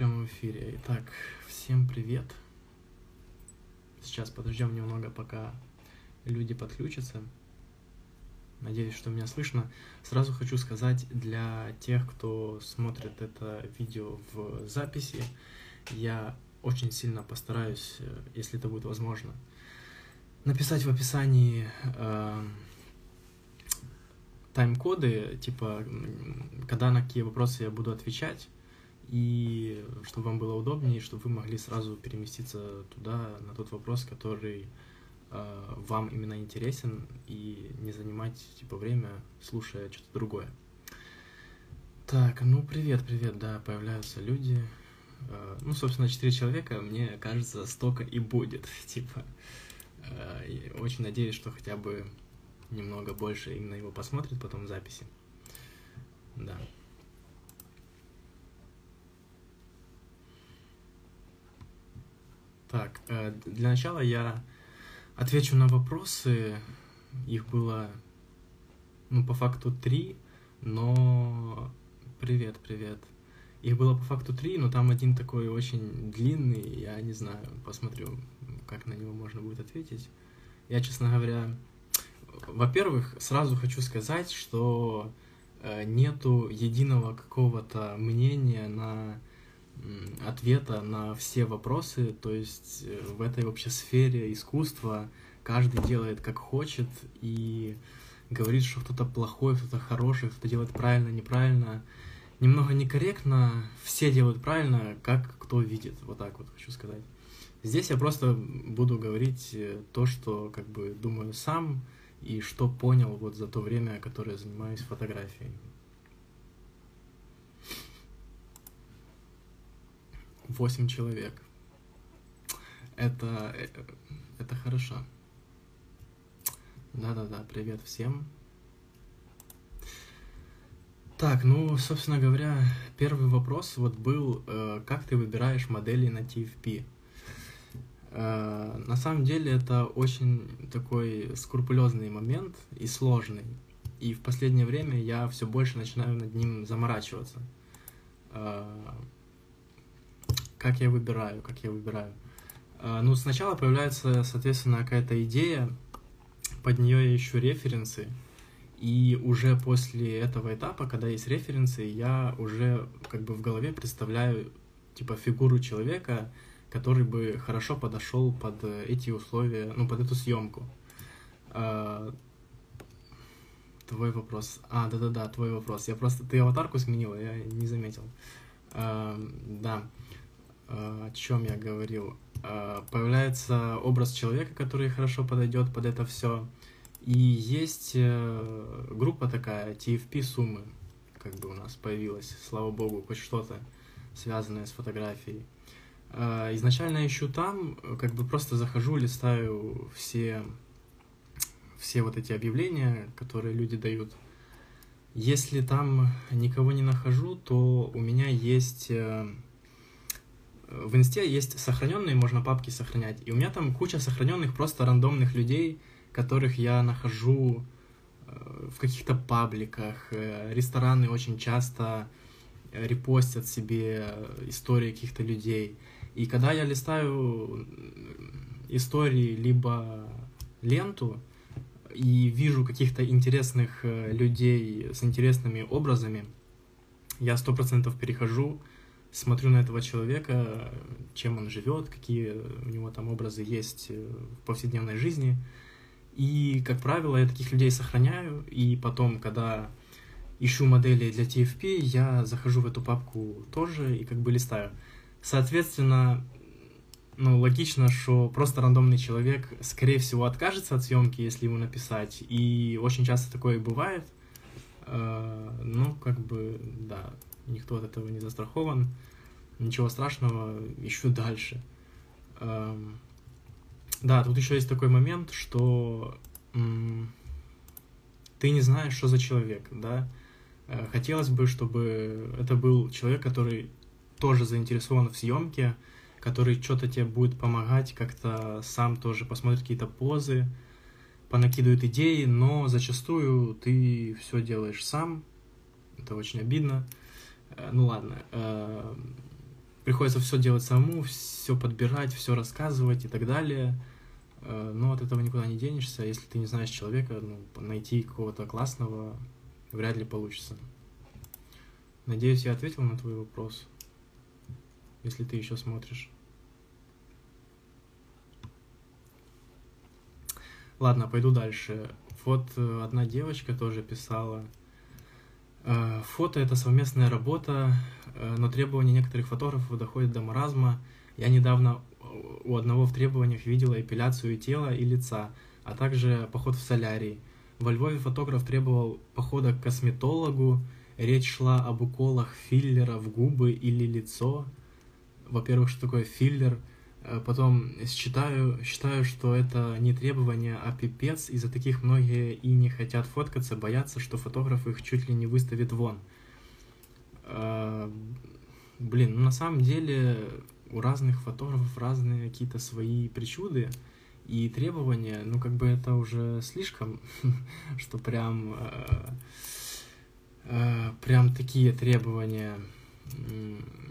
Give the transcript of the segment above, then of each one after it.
прямо в эфире. Итак, всем привет. Сейчас подождем немного, пока люди подключатся. Надеюсь, что меня слышно. Сразу хочу сказать для тех, кто смотрит это видео в записи, я очень сильно постараюсь, э, если это будет возможно, написать в описании э, тайм-коды, типа, когда на какие вопросы я буду отвечать, и чтобы вам было удобнее, чтобы вы могли сразу переместиться туда, на тот вопрос, который э, вам именно интересен, и не занимать, типа, время, слушая что-то другое. Так, ну, привет, привет, да, появляются люди. Э, ну, собственно, четыре человека, мне кажется, столько и будет, типа. Э, очень надеюсь, что хотя бы немного больше именно его посмотрит потом в записи. Да. Так, э, для начала я отвечу на вопросы. Их было, ну, по факту три, но... Привет, привет. Их было по факту три, но там один такой очень длинный, я не знаю, посмотрю, как на него можно будет ответить. Я, честно говоря, во-первых, сразу хочу сказать, что э, нету единого какого-то мнения на ответа на все вопросы, то есть э, в этой вообще сфере искусства каждый делает как хочет и говорит, что кто-то плохой, кто-то хороший, кто-то делает правильно, неправильно. Немного некорректно, все делают правильно, как кто видит, вот так вот хочу сказать. Здесь я просто буду говорить э, то, что как бы думаю сам, и что понял вот за то время, которое занимаюсь фотографией. Восемь человек. Это, э, это хорошо. Да-да-да, привет всем. Так, ну, собственно говоря, первый вопрос вот был, э, как ты выбираешь модели на TFP? Э, на самом деле это очень такой скрупулезный момент и сложный. И в последнее время я все больше начинаю над ним заморачиваться. Э, как я выбираю, как я выбираю. Э, ну, сначала появляется, соответственно, какая-то идея, под нее я ищу референсы, и уже после этого этапа, когда есть референсы, я уже как бы в голове представляю типа фигуру человека, который бы хорошо подошел под эти условия, ну, под эту съемку. А, твой вопрос. А, да-да-да, твой вопрос. Я просто... Ты аватарку сменила, я не заметил. А, да. О чем я говорил? Появляется образ человека, который хорошо подойдет под это все. И есть э, группа такая, TFP суммы, как бы у нас появилась, слава богу, хоть что-то связанное с фотографией. Изначально ищу там, как бы просто захожу, листаю все, все вот эти объявления, которые люди дают. Если там никого не нахожу, то у меня есть... Э, в инсте есть сохраненные, можно папки сохранять. И у меня там куча сохраненных просто рандомных людей, которых я нахожу э, в каких-то пабликах. Э, рестораны очень часто репостят себе истории каких-то людей. И когда я листаю истории либо ленту и вижу каких-то интересных э, людей с интересными образами, я сто процентов перехожу, смотрю на этого человека, чем он живет, какие у него там образы есть э, в повседневной жизни. И, как правило, я таких людей сохраняю, и потом, когда ищу модели для TFP, я захожу в эту папку тоже и как бы листаю. Соответственно, ну, логично, что просто рандомный человек, скорее всего, откажется от съемки, если ему написать. И очень часто такое бывает. Э, ну, как бы, да, никто от этого не застрахован. Ничего страшного, ищу дальше. Эм, да, тут еще есть такой момент, что ты не знаешь, что за человек, да. Э, хотелось бы, чтобы это был человек, который тоже заинтересован в съемке, который что-то тебе будет помогать, как-то сам тоже посмотрит какие-то позы, понакидывает идеи, но зачастую ты все делаешь сам. Это очень обидно. Э, ну ладно. Э, приходится все делать самому, все подбирать, все рассказывать и так далее. Э, но от этого никуда не денешься. Если ты не знаешь человека, ну, найти какого-то классного вряд ли получится. Надеюсь, я ответил на твой вопрос, если ты еще смотришь. Ладно, пойду дальше. Вот одна девочка тоже писала. Э, фото — это совместная работа, э, но требования некоторых фотографов доходят до маразма. Я недавно у одного в требованиях видела эпиляцию тела и лица, а также поход в солярий. Во Львове фотограф требовал похода к косметологу, речь шла об уколах филлера в губы или лицо. Во-первых, что такое филлер — потом считаю, считаю, что это не требование, а пипец. Из-за таких многие и не хотят фоткаться, боятся, что фотограф их чуть ли не выставит вон. Э, блин, ну на самом деле у разных фотографов разные какие-то свои причуды и требования. Ну как бы это уже слишком, что прям... Э, прям такие требования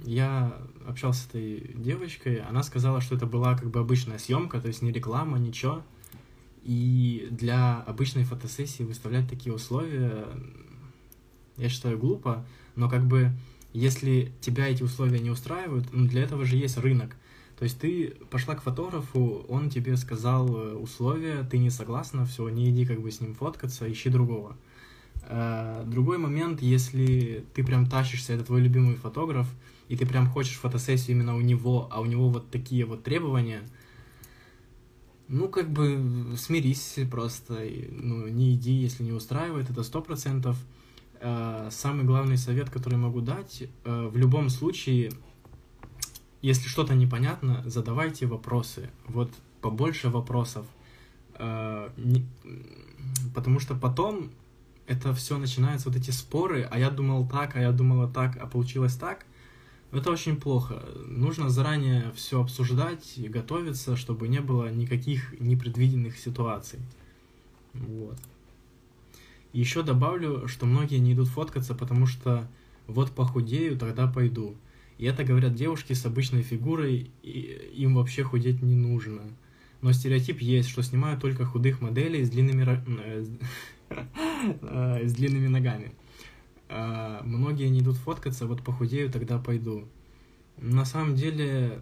я общался с этой девочкой, она сказала, что это была как бы обычная съемка, то есть не реклама, ничего. И для обычной фотосессии выставлять такие условия, я считаю, глупо, но как бы если тебя эти условия не устраивают, ну для этого же есть рынок. То есть ты пошла к фотографу, он тебе сказал э, условия, ты не согласна, все, не иди как бы с ним фоткаться, ищи другого. Э, другой момент, если ты прям тащишься, это твой любимый фотограф, и ты прям хочешь фотосессию именно у него, а у него вот такие вот требования, ну, как бы смирись просто, ну, не иди, если не устраивает, это сто процентов. Э, самый главный совет, который могу дать, э, в любом случае, если что-то непонятно, задавайте вопросы, вот побольше вопросов, потому что потом это все начинаются вот эти споры, а я думал так, а я думала так, а получилось так. Это очень плохо. Нужно заранее все обсуждать и готовиться, чтобы не было никаких непредвиденных ситуаций. Вот. Еще добавлю, что многие не идут фоткаться, потому что вот похудею, тогда пойду. И это говорят девушки с обычной фигурой, и им вообще худеть не нужно. Но стереотип есть, что снимают только худых моделей с длинными Э, с длинными ногами. А, многие не идут фоткаться, вот похудею, тогда пойду. На самом деле,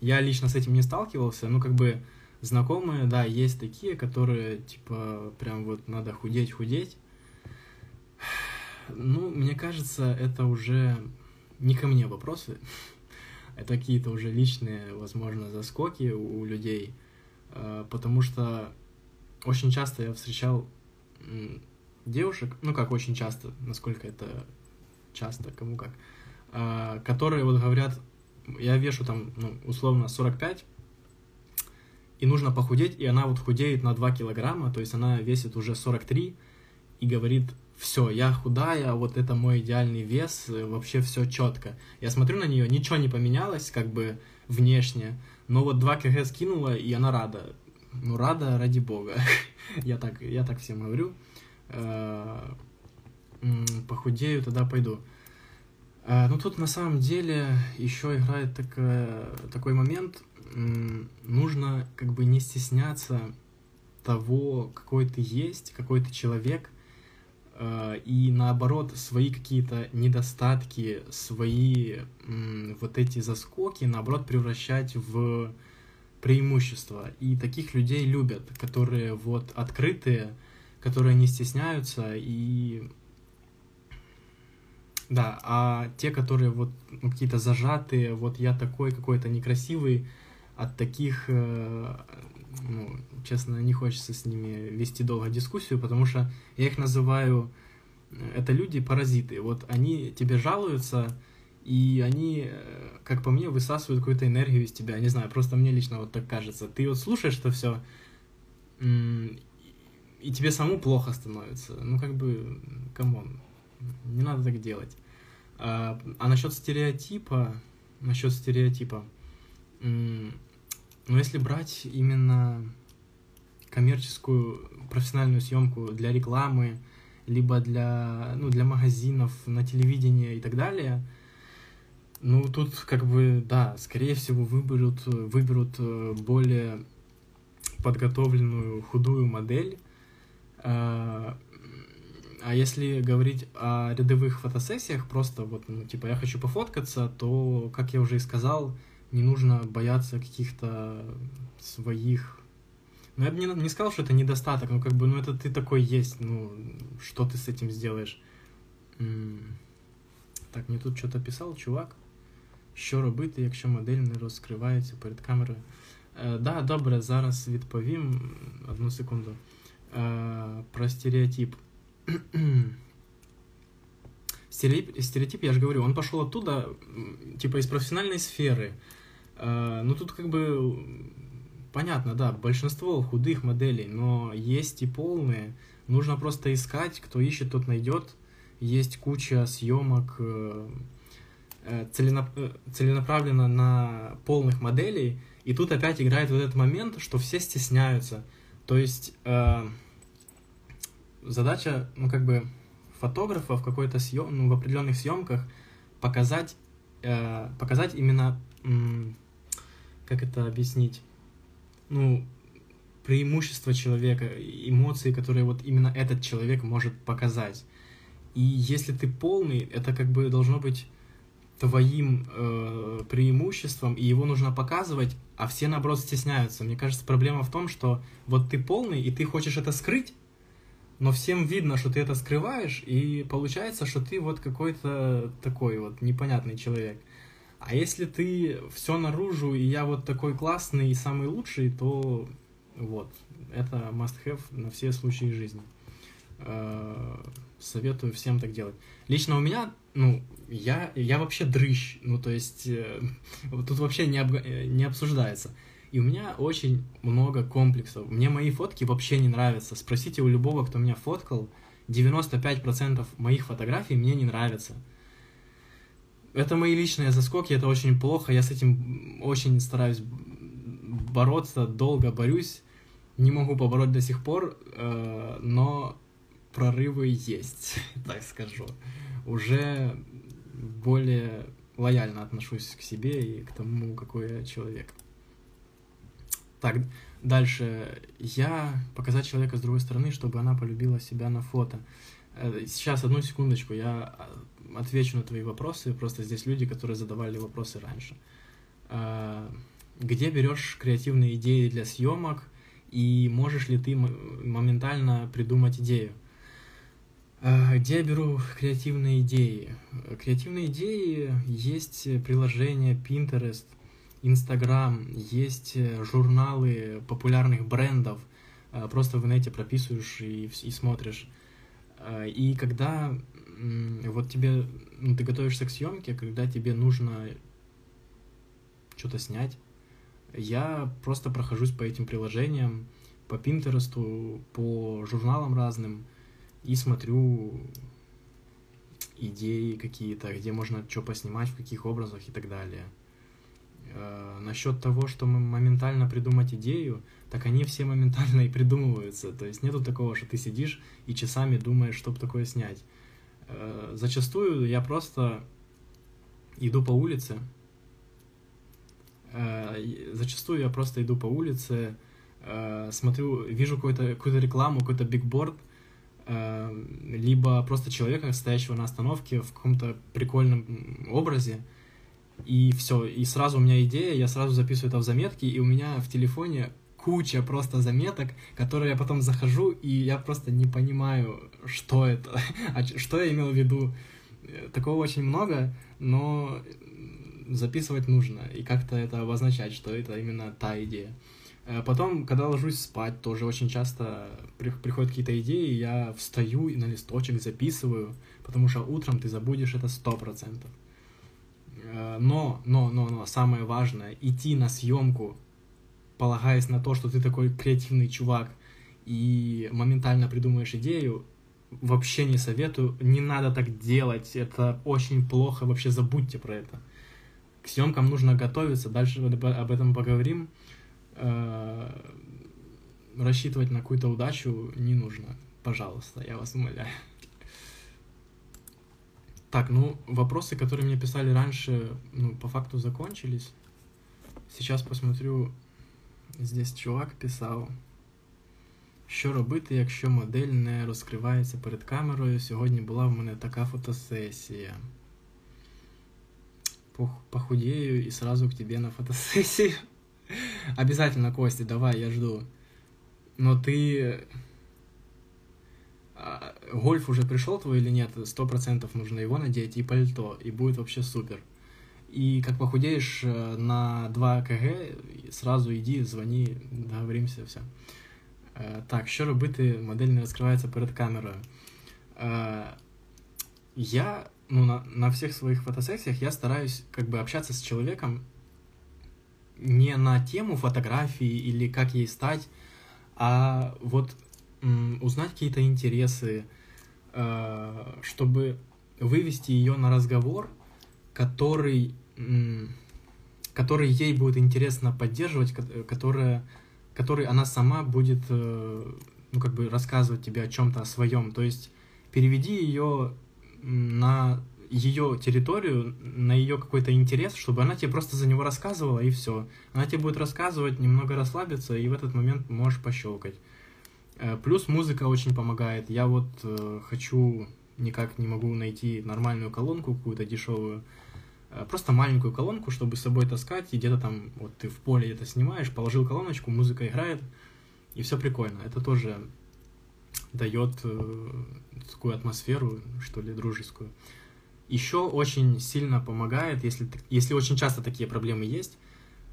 я лично с этим не сталкивался, ну, как бы, знакомые, да, есть такие, которые, типа, прям вот надо худеть, худеть. Ну, мне кажется, это уже не ко мне вопросы. Это какие-то уже личные, возможно, заскоки у людей. А, потому что очень часто я встречал девушек, ну как очень часто, насколько это часто, кому как, а, которые вот говорят, я вешу там, ну, условно, 45, и нужно похудеть, и она вот худеет на 2 килограмма, то есть она весит уже 43, и говорит, все, я худая, вот это мой идеальный вес, вообще все четко. Я смотрю на нее, ничего не поменялось, как бы внешне, но вот 2 кг скинула, и она рада ну, рада ради бога. я, так, я так всем говорю. Э, похудею, тогда пойду. Э, ну, тут на самом деле еще играет такая, такой момент. Нужно как бы не стесняться того, какой ты есть, какой ты человек, э, и наоборот свои какие-то недостатки, свои вот эти заскоки, наоборот, превращать в преимущество. И таких людей любят, которые вот открытые, которые не стесняются и да, а те, которые вот ну, какие-то зажатые, вот я такой какой-то некрасивый, от таких, э, ну, честно, не хочется с ними вести долго дискуссию, потому что я их называю, э, это люди-паразиты. Вот они тебе жалуются, и они, э, как по мне, высасывают какую-то энергию из тебя. Не знаю, просто мне лично вот так кажется. Ты вот слушаешь это все, и тебе саму плохо становится. Ну, как бы, come on, не надо так делать. А, а насчет стереотипа, насчет стереотипа, ну, если брать именно коммерческую профессиональную съемку для рекламы, либо для, ну, для магазинов, на телевидении и так далее – Ну, тут как бы, да, скорее всего, выберут, выберут э, более подготовленную худую модель. А, а если говорить о рядовых фотосессиях, просто вот, ну, типа, я хочу пофоткаться, то, как я уже и сказал, не нужно бояться каких-то своих... Ну, я бы не, не сказал, что это недостаток, ну, как бы, ну, это ты такой есть, ну, что ты с этим сделаешь? Так, мне тут что-то писал чувак Що робити, якщо модель не розкривається перед камерою? Е, да, добре, зараз відповім. Одну секунду. Е, про стереотип. стереотип. Стереотип, я же говорю, он пошел оттуда, типа из профессиональной сферы. Э, ну тут как бы понятно, да, большинство худых моделей, но есть и полные. Нужно просто искать, кто ищет, тот найдет. Есть куча съемок э, э, целенаправленно на полных моделей. И тут опять играет вот этот момент, что все стесняются. То есть задача, ну как бы фотографа в какой-то съем, ну, в определенных съемках показать, э, показать именно, как это объяснить, ну, преимущество человека, эмоции, которые вот именно этот человек может показать. И если ты полный, это как бы должно быть твоим э, преимуществом, и его нужно показывать, а все наоборот стесняются. Мне кажется, проблема в том, что вот ты полный, и ты хочешь это скрыть, но всем видно, что ты это скрываешь, и получается, что ты вот какой-то такой вот непонятный человек. А если ты все наружу, и я вот такой классный и самый лучший, то вот, это must-have на все случаи жизни. Э, советую всем так делать. Лично у меня, ну, я, я вообще дрыщ, ну, то есть, э, тут вообще не, об, не обсуждается. И у меня очень много комплексов. Мне мои фотки вообще не нравятся. Спросите у любого, кто меня фоткал, 95% моих фотографий мне не нравятся. Это мои личные заскоки, это очень плохо. Я с этим очень стараюсь бороться, долго борюсь. Не могу побороть до сих пор, э, но прорывы есть, так скажу. Уже более лояльно отношусь к себе и к тому, какой я человек. Так, дальше. Я показать человека с другой стороны, чтобы она полюбила себя на фото. Э, сейчас, одну секундочку, я а, отвечу на твои вопросы. Просто здесь люди, которые задавали вопросы раньше. Э, где берешь креативные идеи для съемок и можешь ли ты моментально придумать идею? Э, где я беру креативные идеи? Креативные идеи есть приложение Pinterest, Инстаграм, есть э, журналы популярных брендов, э, просто в инете прописываешь и, и смотришь. Э, и когда вот тебе, ну, ты готовишься к съемке, когда тебе нужно что-то снять, я просто прохожусь по этим приложениям, по Пинтересту, по журналам разным и смотрю идеи какие-то, где можно что поснимать, в каких образах и так далее. Э, насчет того, что моментально придумать идею, так они все моментально и придумываются. То есть нету такого, что ты сидишь и часами думаешь, чтобы такое снять. Э, зачастую я просто иду по улице. Э, зачастую я просто иду по улице, э, смотрю, вижу какую-то какую рекламу, какой-то бигборд, либо просто человека, стоящего на остановке в каком-то прикольном образе, и все, и сразу у меня идея, я сразу записываю это в заметки, и у меня в телефоне куча просто заметок, которые я потом захожу, и я просто не понимаю, что это, а что я имел в виду. Такого очень много, но записывать нужно, и как-то это обозначать, что это именно та идея. Э, потом, когда ложусь спать, тоже очень часто приходят какие-то идеи, я встаю и на листочек записываю, потому что утром ты забудешь это сто процентов. Э, но, но, но, но, самое важное, идти на съемку, полагаясь на то, что ты такой креативный чувак и моментально придумаешь идею, вообще не советую, не надо так делать, это очень плохо, вообще забудьте про это. К съемкам нужно готовиться, дальше об этом поговорим Э, рассчитывать на какую-то удачу не нужно, пожалуйста, я вас умоляю. Так, ну, вопросы, которые мне писали раньше, ну, по факту закончились. Сейчас посмотрю, здесь чувак писав. Що робити, якщо модель не розкривається перед камерою? Сьогодні була в мене така фотосесія. Похудею и сразу к тебе на фотосессию. Обязательно, Костя, давай, я жду. Но ты... А, гольф уже пришел твой или нет? Сто процентов нужно его надеть и пальто, и будет вообще супер. И как похудеешь э, на 2 кг, сразу иди, звони, договоримся, все. Э, так, що робити, модель не розкривається перед камерою. Э, я, ну, на, на всех своих фотосессиях я стараюсь как бы общаться с человеком не на тему фотографии или как ей стать, а вот узнать какие-то интересы, чтобы вывести ее на разговор, который, который ей будет интересно поддерживать, которая, который она сама будет, э, ну, как бы рассказывать тебе о чем-то, о своем. То есть переведи ее на ее территорию, на ее какой-то интерес, чтобы она тебе просто за него рассказывала, и все. Она тебе будет рассказывать, немного расслабиться, и в этот момент можешь пощелкать. Э, плюс музыка очень помогает. Я вот э, хочу, никак не могу найти нормальную колонку какую-то дешевую, Э, просто маленькую колонку, чтобы с собой таскать, и где-то там, вот ты в поле где-то снимаешь, положил колоночку, музыка играет, и все прикольно. Это тоже дает э, такую атмосферу, что ли, дружескую. Еще очень сильно помогает, если, если очень часто такие проблемы есть,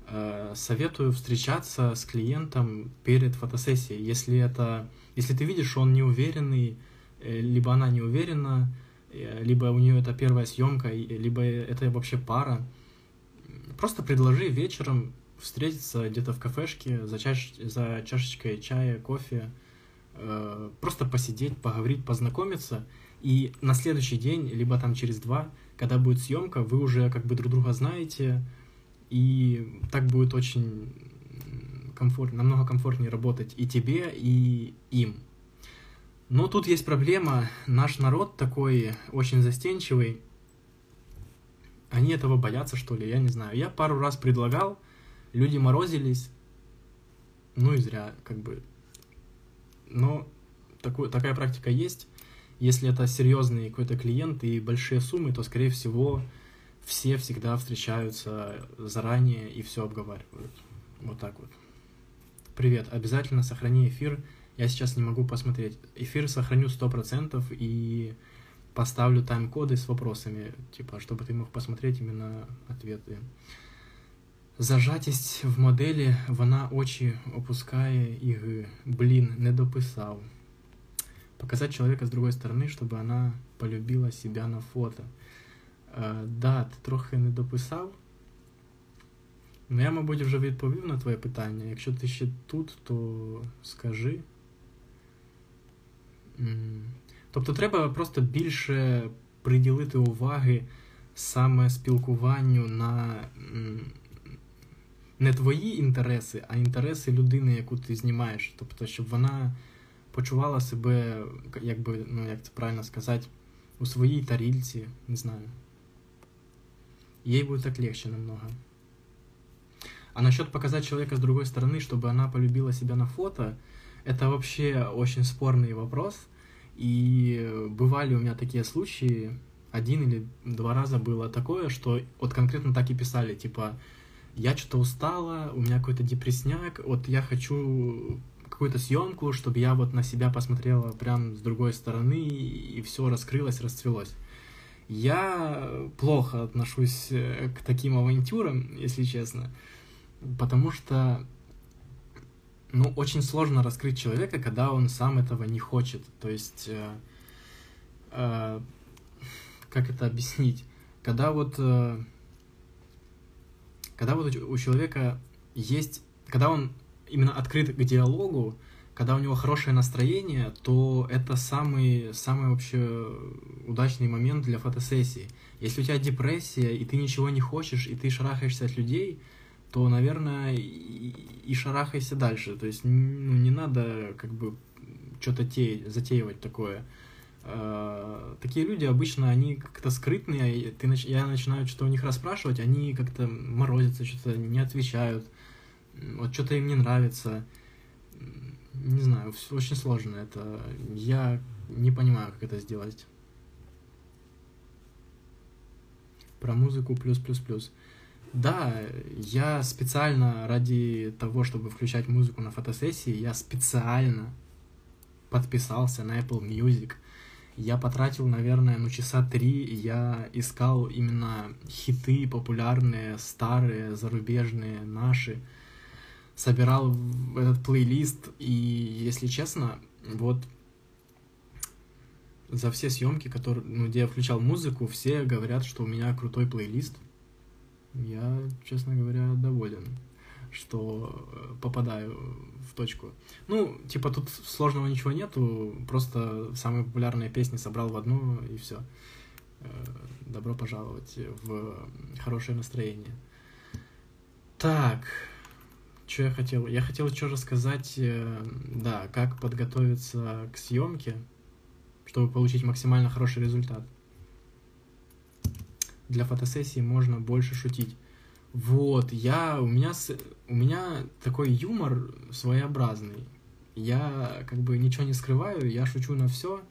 э, советую встречаться с клиентом перед фотосессией. Если это, если ты видишь, что он неуверенный, э, либо она не уверена, Э, либо у нее это первая съемка, либо это вообще пара. Просто предложи вечером встретиться где-то в кафешке за, чаш... за чашечкой чая, кофе, просто посидеть, поговорить, познакомиться, и на следующий день, либо там через два, когда будет съемка, вы уже как бы друг друга знаете, и так будет очень комфортно, намного комфортнее работать и тебе, и им. Но тут есть проблема. Наш народ такой очень застенчивый. Они этого боятся, что ли, я не знаю. Я пару раз предлагал, люди морозились. Ну и зря, как бы. Но такой, такая практика есть. Если это серьезный какой-то клиент и большие суммы, то, скорее всего, все всегда встречаются заранее и все обговаривают. Вот так вот. Привет, обязательно сохрани эфир я сейчас не могу посмотреть. Эфир сохраню 100% и поставлю тайм-коды с вопросами, типа, чтобы ты мог посмотреть именно ответы. Зажатість в моделі, вона очі опускає і, блин, не дописал. Показать человека с другой стороны, чтобы она полюбила себя на фото. Е, да, ти трохи не дописав. Ну, я, мабуть, вже відповів на твоє питання. Якщо ти ще тут, то скажи. Тобто треба просто більше приділити уваги саме спілкуванню на не твої інтереси, а інтереси людини, яку ти знімаєш. Тобто, щоб вона почувала себе, якби, ну як це правильно сказати, у своїй тарільці, не знаю. Ей будет так легче намного. А насчет показать человека с другой стороны, чтобы она полюбила себя на фото, это вообще очень спорный вопрос. И бывали у меня такие случаи, один или два раза было такое, что вот конкретно так и писали, типа, я что-то устала, у меня какой-то депресняк, вот я хочу какую-то съемку, чтобы я вот на себя посмотрела прям с другой стороны, и все раскрылось, расцвелось. Я плохо отношусь э, к таким авантюрам, если честно, потому что ну, очень сложно раскрыть человека, когда он сам этого не хочет. То есть, э, э, как это объяснить? Когда вот, э, когда вот у человека есть, когда он именно открыт к диалогу, когда у него хорошее настроение, то это самый, самый вообще удачный момент для фотосессии. Если у тебя депрессия, и ты ничего не хочешь, и ты шарахаешься от людей, то, наверное, и, и шарахайся дальше. То есть, ну, не надо как бы что-то те, затеивать такое. Э, такие люди обычно, они как-то скрытные, ты, я начинаю что-то у них расспрашивать, они как-то морозятся, что-то не отвечают, вот что-то им не нравится. Не знаю, очень сложно это. Я не понимаю, как это сделать. Про музыку плюс-плюс-плюс. Да, я специально ради того, чтобы включать музыку на фотосессии, я специально подписался на Apple Music. Я потратил, наверное, ну часа три, я искал именно хиты популярные, старые, зарубежные, наши. Собирал этот плейлист, и, если честно, вот за все съемки, которые, ну, где я включал музыку, все говорят, что у меня крутой плейлист. Я, честно говоря, доволен, что э, попадаю в точку. Ну, типа, тут сложного ничего нету, просто самые популярные песни собрал в одну, и все. Э, добро пожаловать в хорошее настроение. Так, что я хотел? Я хотел что рассказать, э, да, как подготовиться к съемке, чтобы получить максимально хороший результат для фотосессии можно больше шутить. Вот, я, у меня, у меня такой юмор своеобразный. Я как бы ничего не скрываю, я шучу на все.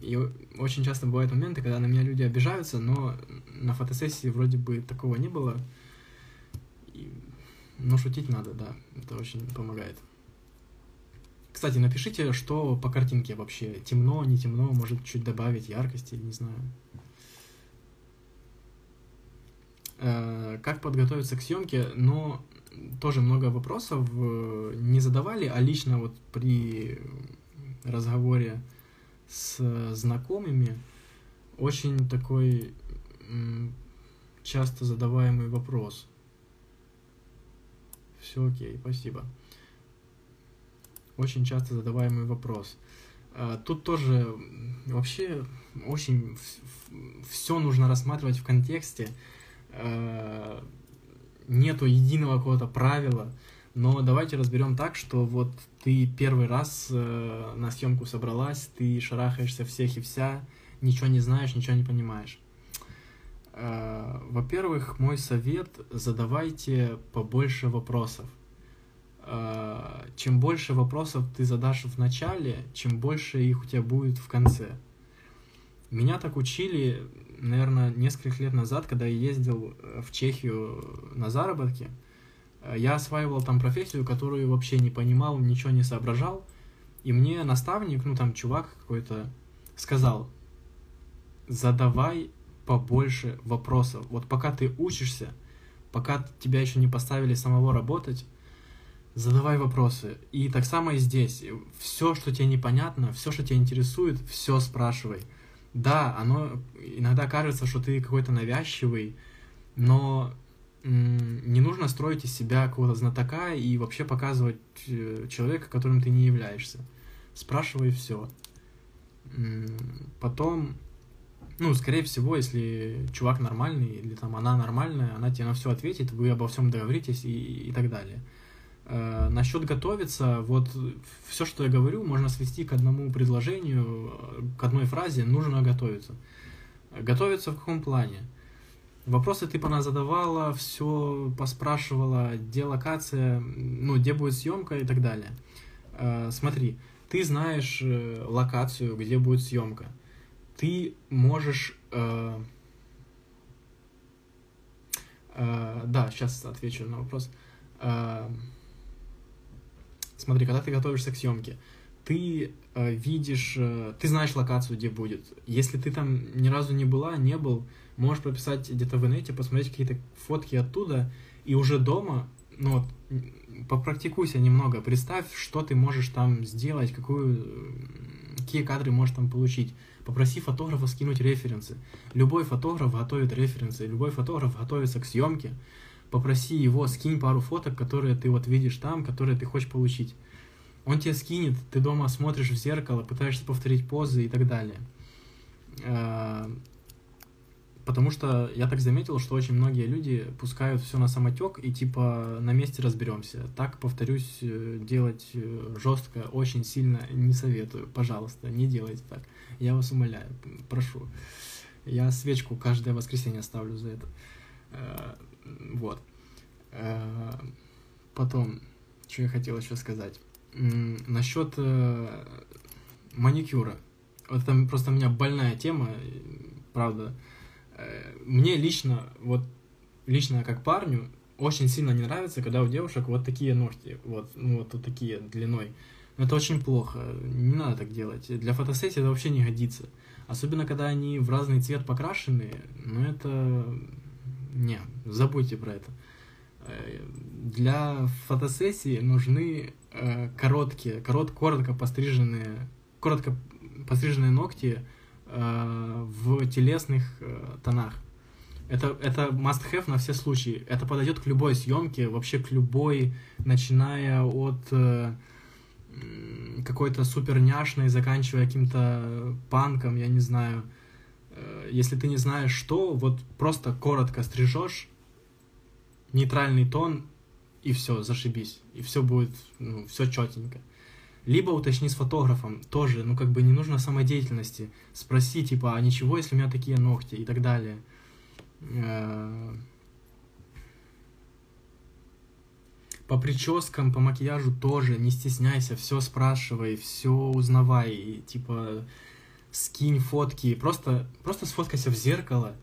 И очень часто бывают моменты, когда на меня люди обижаются, но на фотосессии вроде бы такого не было. Но шутить надо, да, это очень помогает. Кстати, напишите, что по картинке вообще. Темно, не темно, может чуть добавить яркости, не знаю. Э, как подготовиться к съемке, но тоже много вопросов э, не задавали, а лично вот при разговоре с знакомыми очень такой часто задаваемый вопрос. Все окей, спасибо очень часто задаваемый вопрос. А, тут тоже вообще очень все нужно рассматривать в контексте. А, нету единого какого-то правила, но давайте разберем так, что вот ты первый раз э, на съемку собралась, ты шарахаешься всех и вся, ничего не знаешь, ничего не понимаешь. А, во-первых, мой совет – задавайте побольше вопросов. А, чем больше вопросов ты задашь в начале, чем больше их у тебя будет в конце. Меня так учили, наверное, несколько лет назад, когда я ездил э, в Чехию на заработки. Э, я осваивал там профессию, которую вообще не понимал, ничего не соображал. И мне наставник, ну там чувак какой-то, сказал, задавай побольше вопросов. Вот пока ты учишься, пока тебя еще не поставили самого работать, задавай вопросы. И так само и здесь. Все, что тебе непонятно, все, что тебя интересует, все спрашивай. Да, оно иногда кажется, что ты какой-то навязчивый, но не нужно строить из себя какого-то знатока и вообще показывать э, человека, которым ты не являешься. Спрашивай все. Потом, ну, скорее всего, если чувак нормальный или там она нормальная, она тебе на все ответит, вы обо всем договоритесь и, и так далее. Э, насчет готовиться, вот все, что я говорю, можно свести к одному предложению, к одной фразе «нужно готовиться». Готовиться в каком плане? Вопросы ты задавала, все поспрашивала, где локация, ну, где будет съемка и так далее. Э, смотри, ты знаешь э, локацию, где будет съемка. Ты можешь... Э, э, да, сейчас отвечу на вопрос. Э, Смотри, когда ты готовишься к съемке, ты э, видишь, э, ты знаешь локацию, где будет. Если ты там ни разу не была, не был, можешь прописать где-то в инете, посмотреть какие-то фотки оттуда, и уже дома, ну вот, попрактикуйся немного, представь, что ты можешь там сделать, какую, какие кадры можешь там получить. Попроси фотографа скинуть референсы. Любой фотограф готовит референсы, любой фотограф готовится к съемке, попроси его, скинь пару фоток, которые ты вот видишь там, которые ты хочешь получить. Он тебе скинет, ты дома смотришь в зеркало, пытаешься повторить позы и так далее. Потому что я так заметил, что очень многие люди пускают все на самотек и типа на месте разберемся. Так, повторюсь, э, делать э, жестко, очень сильно не советую. Пожалуйста, не делайте так. Я вас умоляю, прошу. Я свечку каждое воскресенье ставлю за это. Э, вот. Потом, что я хотел еще сказать. Насчет маникюра. Вот это просто у меня больная тема, правда. Э, мне лично, вот лично как парню, очень сильно не нравится, когда у девушек вот такие ногти, вот, ну, вот, вот такие длиной. Но это очень плохо, не надо так делать. Для фотосессии это вообще не годится. Особенно, когда они в разный цвет покрашены, ну это... Не, забудьте про это. Э, для фотосессии нужны э, короткие, корот, коротко постриженные, коротко постриженные ногти, в телесных э, тонах. Это, это must-have на все случаи. Это подойдет к любой съемке, вообще к любой, начиная от э, какой-то супер няшной, заканчивая каким-то панком, я не знаю. Э, если ты не знаешь что, вот просто коротко стрижешь, нейтральный тон, и все, зашибись. И все будет, ну, все четенько. Либо уточни с фотографом, тоже, ну как бы не нужно самодеятельности. Спроси, типа, а ничего, если у меня такие ногти и так далее. Э, по прическам, по макияжу тоже не стесняйся, все спрашивай, все узнавай, и, типа скинь фотки, просто, просто сфоткайся в зеркало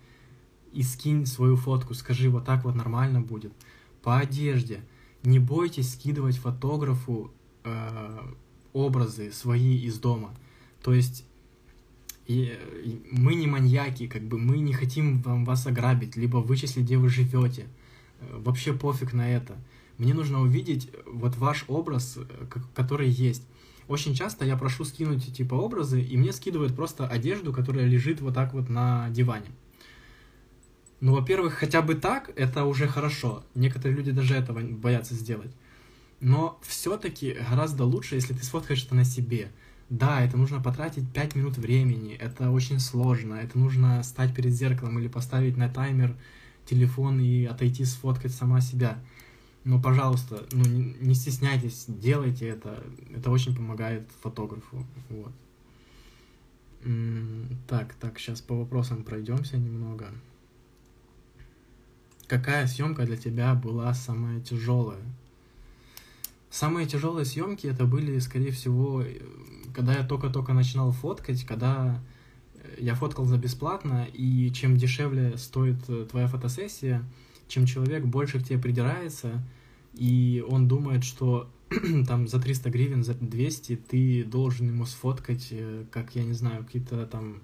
и скинь свою фотку, скажи, вот так вот нормально будет. По одежде, не бойтесь скидывать фотографу э, образы свои из дома. То есть и, и мы не маньяки, как бы мы не хотим вам вас ограбить, либо вычислить, где вы живете. Э, вообще пофиг на это. Мне нужно увидеть вот ваш образ, э, который есть. Очень часто я прошу скинуть типа образы, и мне скидывают просто одежду, которая лежит вот так вот на диване. Ну, во-первых, хотя бы так, это уже хорошо. Некоторые люди даже этого боятся сделать. Но все-таки гораздо лучше, если ты сфоткаешь это на себе. Да, это нужно потратить 5 минут времени, это очень сложно, это нужно стать перед зеркалом или поставить на таймер телефон и отойти сфоткать сама себя. Но, пожалуйста, ну, не, стесняйтесь, делайте это, это очень помогает фотографу. Вот. Так, так, сейчас по вопросам пройдемся немного. Какая съемка для тебя была самая тяжелая? Самые тяжелые съемки это были, скорее всего, э, когда я только-только начинал фоткать, когда э, я фоткал за бесплатно, и чем дешевле стоит э, твоя фотосессия, чем человек больше к тебе придирается, и он думает, что там за 300 гривен, за 200 ты должен ему сфоткать, как, я не знаю, какие-то там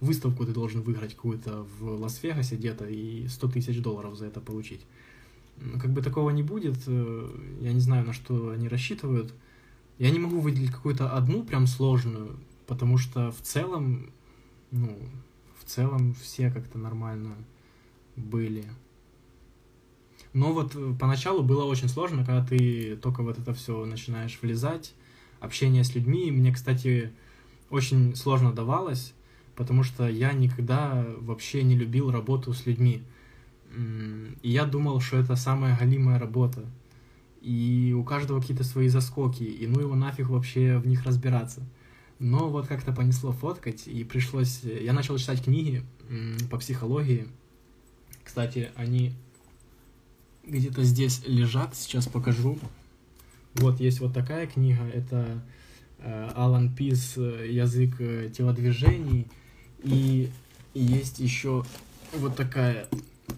выставку ты должен выиграть какую-то в Лас-Вегасе где-то и 100 тысяч долларов за это получить как бы такого не будет. Э, я не знаю, на что они рассчитывают. Я не могу выделить какую-то одну прям сложную, потому что в целом, ну, в целом все как-то нормально были. Но вот э, поначалу было очень сложно, когда ты только вот это все начинаешь влезать, общение с людьми. Мне, кстати, очень сложно давалось, потому что я никогда вообще не любил работу с людьми. И я думал, что это самая галимая работа. И у каждого какие-то свои заскоки, и ну его нафиг вообще в них разбираться. Но вот как-то понесло фоткать, и пришлось... Я начал читать книги по психологии. Кстати, они где-то здесь лежат, сейчас покажу. Вот есть вот такая книга, это э, Алан Пис «Язык э, телодвижений», и есть еще вот такая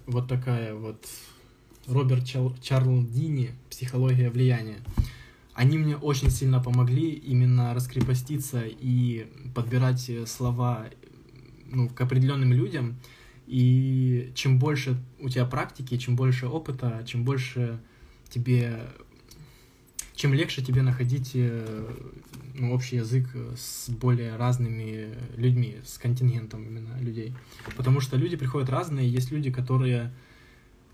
вот такая вот Роберт Чарлдини «Психология влияния». Они мне очень сильно помогли именно раскрепоститься и подбирать слова ну, к определенным людям. И чем больше у тебя практики, чем больше опыта, чем больше тебе чем легче тебе находить э, ну, общий язык с более разными людьми, с контингентом именно людей. Потому что люди приходят разные, есть люди, которые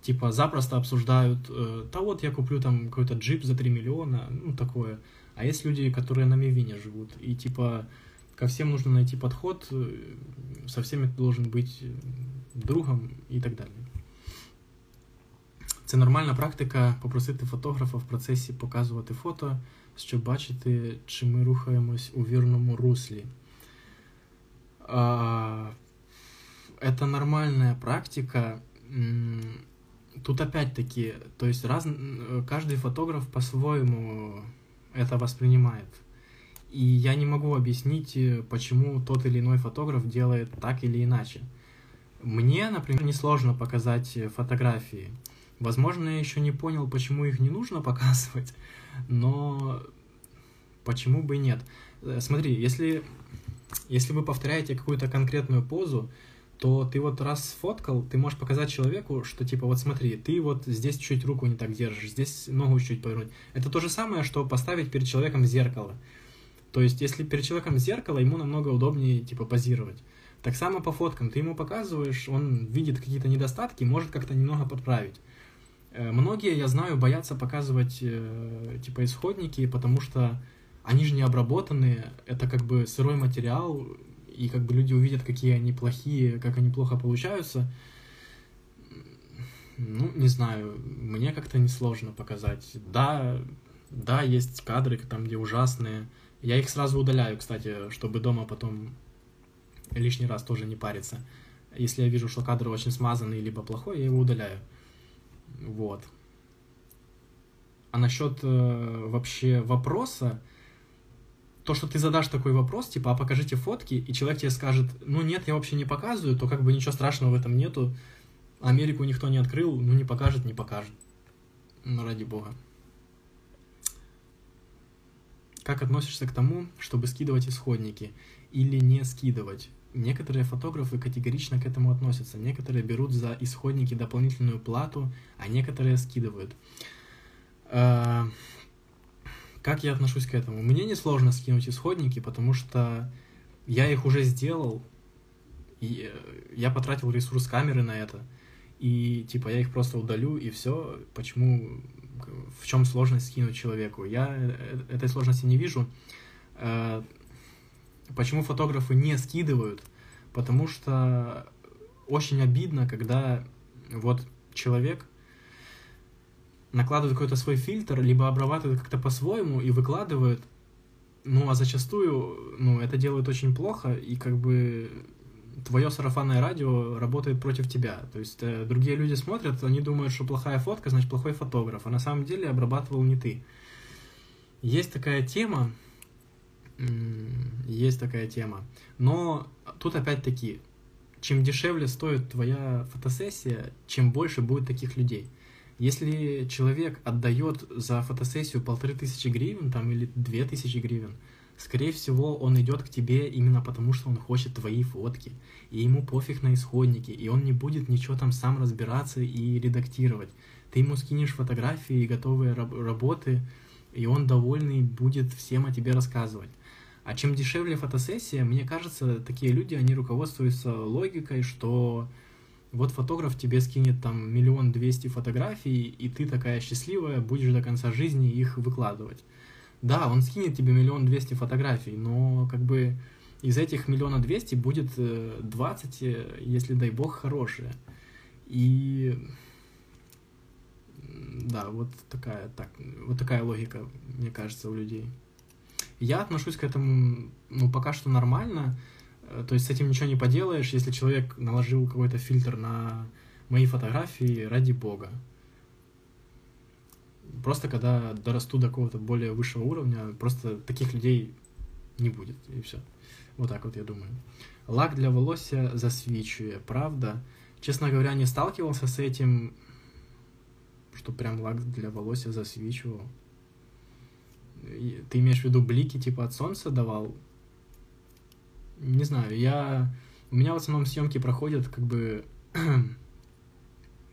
типа запросто обсуждают, э, да вот я куплю там какой-то джип за 3 миллиона, ну такое. А есть люди, которые на Мивине живут, и типа ко всем нужно найти подход, со всеми ты должен быть другом і так далі. Це нормальна практика попросити фотографа в процесі показувати фото, щоб бачити, чи ми рухаємось у вірному руслі. Это нормальная практика. Тут опять-таки, то есть раз, каждый фотограф по-своему это воспринимает. И я не могу объяснить, почему тот или иной фотограф делает так или иначе. Мне, например, несложно показать фотографии. Возможно, я еще не понял, почему их не нужно показывать, но почему бы и нет. Э, смотри, если, если вы повторяете какую-то конкретную позу, то ты вот раз сфоткал, ты можешь показать человеку, что типа вот смотри, ты вот здесь чуть руку не так держишь, здесь ногу чуть повернуть. Это то же самое, что поставить перед человеком зеркало. То есть, если перед человеком зеркало, ему намного удобнее типа позировать. Так само по фоткам. Ты ему показываешь, он видит какие-то недостатки, может как-то немного подправить. Э, многие, я знаю, боятся показывать э, типа исходники, потому что они же не обработаны, это как бы сырой материал, и как бы люди увидят, какие они плохие, как они плохо получаются. Ну, не знаю, мне как-то несложно показать. Да, да, есть кадры там, где ужасные. Я их сразу удаляю, кстати, чтобы дома потом лишний раз тоже не париться. Если я вижу, что кадр очень смазанный, либо плохой, я его удаляю. Вот. А насчет э, вообще вопроса, то, что ты задашь такой вопрос, типа, а покажите фотки, и человек тебе скажет, ну нет, я вообще не показываю, то как бы ничего страшного в этом нету. Америку никто не открыл, ну не покажет, не покажет. Ну, ради бога. Как относишься к тому, чтобы скидывать исходники или не скидывать? Некоторые фотографы категорично к этому относятся. Некоторые берут за исходники дополнительную плату, а некоторые скидывают. А, как я отношусь к этому? Мне несложно скинуть исходники, потому что я их уже сделал, и э, я потратил ресурс камеры на это, и типа я их просто удалю, и все. Почему, в чем сложность скинуть человеку? Я э, этой сложности не вижу. Почему фотографы не скидывают? Потому что очень обидно, когда вот человек накладывает какой-то свой фильтр, либо обрабатывает как-то по-своему и выкладывает, ну, а зачастую, ну, это делают очень плохо, и как бы твое сарафанное радио работает против тебя. То есть э, другие люди смотрят, они думают, что плохая фотка, значит, плохой фотограф, а на самом деле обрабатывал не ты. Есть такая тема, есть такая тема. Но тут опять-таки, чем дешевле стоит твоя фотосессия, чем больше будет таких людей. Если человек отдает за фотосессию полторы тысячи гривен там, или две тысячи гривен, скорее всего, он идет к тебе именно потому, что он хочет твои фотки, и ему пофиг на исходники, и он не будет ничего там сам разбираться и редактировать. Ты ему скинешь фотографии и готовые работы, и он довольный будет всем о тебе рассказывать. А чем дешевле фотосессия, мне кажется, такие люди, они руководствуются логикой, что вот фотограф тебе скинет там миллион двести фотографий, и ты такая счастливая, будешь до конца жизни их выкладывать. Да, он скинет тебе миллион двести фотографий, но как бы из этих миллиона двести будет 20, э, э, если дай бог, хорошие. И да, вот такая, так, вот такая логика, мне кажется, у людей. Я отношусь к этому, ну, пока что нормально. Э, то есть с этим ничего не поделаешь, если человек наложил какой-то фильтр на мои фотографии, ради бога. Просто когда дорасту до какого-то более высшего уровня, просто таких людей не будет, и все. Вот так вот я думаю. Лак для волосся засвечивая, правда? Честно говоря, не сталкивался с этим, что прям лак для волосся засвечивал. Ты имеешь в виду блики типа от солнца давал? Не знаю, я... У меня в основном съемки проходят как бы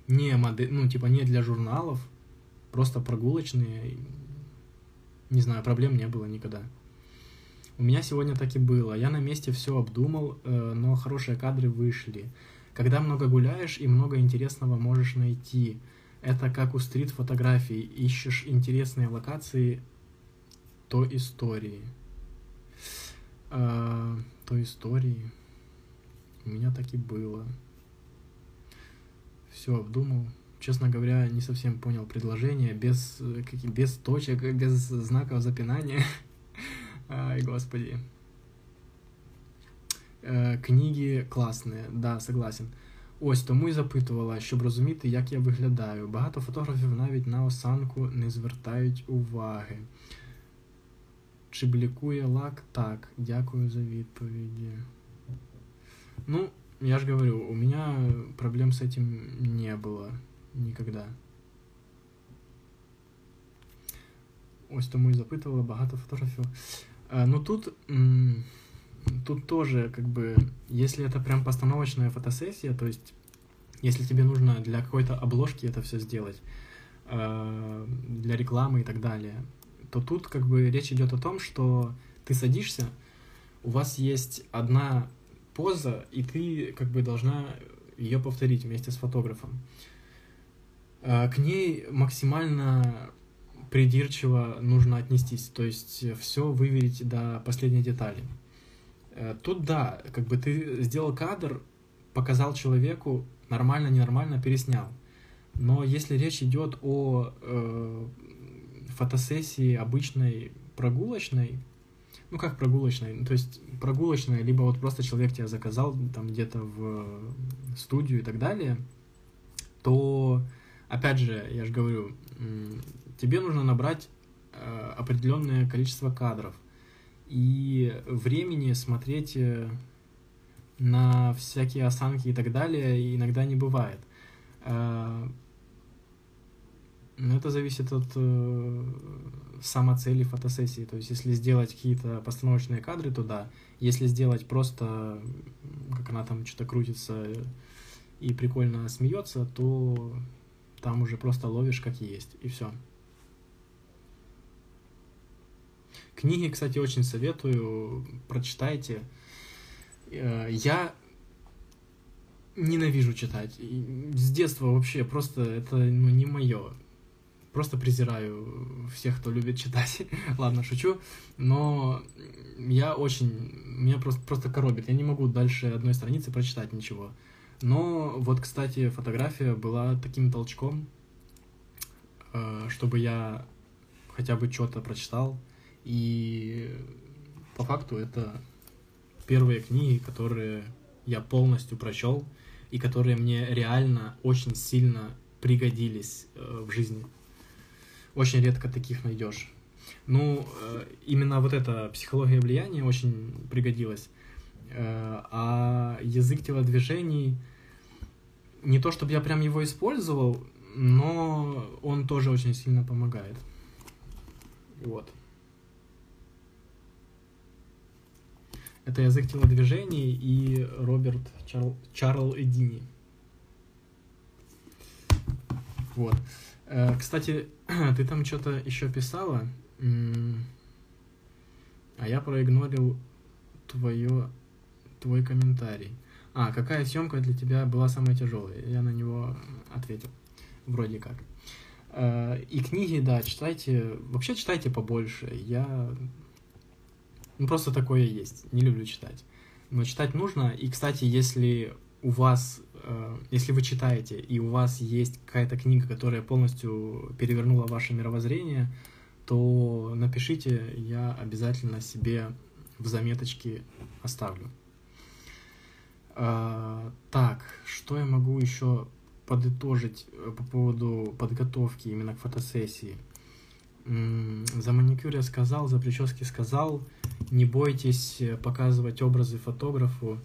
не модель, ну, типа не для журналов, просто прогулочные. Не знаю, проблем не было никогда. У меня сегодня так и было. Я на месте все обдумал, э, но хорошие кадры вышли. Когда много гуляешь и много интересного можешь найти. Это как у стрит-фотографий. Ищешь интересные локации, то истории. э, той истории. У меня так и было. Все обдумал. Честно говоря, не совсем понял предложение, без, без точек, без знаков запинания. Ай, господи. Е, книги класні, да, согласен. Ось тому і запитувала, щоб розуміти, як я виглядаю. Багато фотографів навіть на осанку не звертають уваги. Чи блікує лак? Так, дякую за відповіді. Ну, я ж говорю, у меня проблем с этим не было никогда. Ось тому і запитувала багато фотографів. А, ну тут. М- тут тоже, как бы, если это прям постановочная фотосессия, то есть, если тебе нужно для какой-то обложки это все сделать, э, для рекламы и так далее, то тут, как бы, речь идет о том, что ты садишься, у вас есть одна поза, и ты, как бы, должна ее повторить вместе с фотографом. Э, к ней максимально придирчиво нужно отнестись, то есть все выверить до последней детали. Э, тут да, как бы ты сделал кадр, показал человеку, нормально, ненормально, переснял. Но если речь идет о э, фотосессии обычной прогулочной, ну как прогулочной, ну, то есть прогулочная, либо вот просто человек тебя заказал там где-то в студию и так далее, то, опять же, я же говорю, тебе нужно набрать э, определенное количество кадров – и времени смотреть э, на всякие осанки и так далее иногда не бывает. Но это зависит от э, самоцели фотосессии. То есть, если сделать какие-то постановочные кадры, то да. Если сделать просто, как она там что-то крутится и прикольно смеется, то там уже просто ловишь как есть, и все. Книги, кстати, очень советую, прочитайте. Э, я ненавижу читать. С детства вообще просто это ну, не мое. Просто презираю всех, кто любит читать. Ладно, шучу. Но я очень... Меня просто, просто коробит. Я не могу дальше одной страницы прочитать ничего. Но вот, кстати, фотография была таким толчком, э, чтобы я хотя бы что-то прочитал. И по факту это первые книги, которые я полностью прочел и которые мне реально очень сильно пригодились э, в жизни. Очень редко таких найдешь. Ну, э, именно вот эта психология влияния очень пригодилась. Э, а язык телодвижений, не то чтобы я прям его использовал, но он тоже очень сильно помогает. Вот. Это язык телодвижений и Роберт Чарл, Чарл Эдини. Вот. Э, кстати, ты там что-то еще писала, а я проигнорил твое, твой комментарий. А, какая съемка для тебя была самая тяжелая? Я на него ответил. Вроде как. Э, и книги, да, читайте. Вообще читайте побольше. Я ну, просто такое есть. Не люблю читать. Но читать нужно. И, кстати, если у вас, э, если вы читаете, и у вас есть какая-то книга, которая полностью перевернула ваше мировоззрение, то напишите, я обязательно себе в заметочке оставлю. Э, так, что я могу еще подытожить э, по поводу подготовки именно к фотосессии? За маникюр я сказал, за прически сказал. Не бойтесь показывать образы фотографу.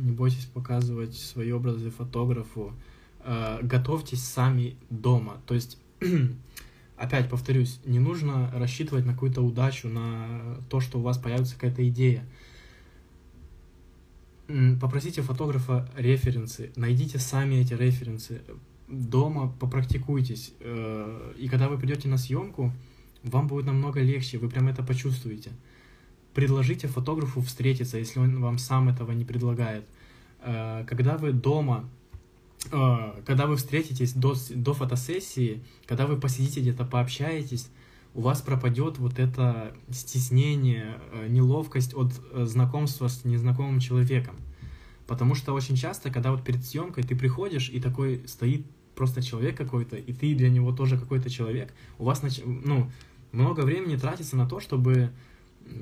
Не бойтесь показывать свои образы фотографу. Э, готовьтесь сами дома. То есть, опять повторюсь, не нужно рассчитывать на какую-то удачу, на то, что у вас появится какая-то идея. Попросите фотографа референсы, найдите сами эти референсы, дома попрактикуйтесь, э, и когда вы придете на съемку, вам будет намного легче, вы прям это почувствуете. Предложите фотографу встретиться, если он вам сам этого не предлагает. Э, когда вы дома, э, когда вы встретитесь до, до фотосессии, когда вы посидите где-то, пообщаетесь, у вас пропадет вот это стеснение, э, неловкость от знакомства с незнакомым человеком. Потому что очень часто, когда вот перед съемкой ты приходишь, и такой стоит просто человек какой-то, и ты для него тоже какой-то человек, у вас нач... ну, много времени тратится на то, чтобы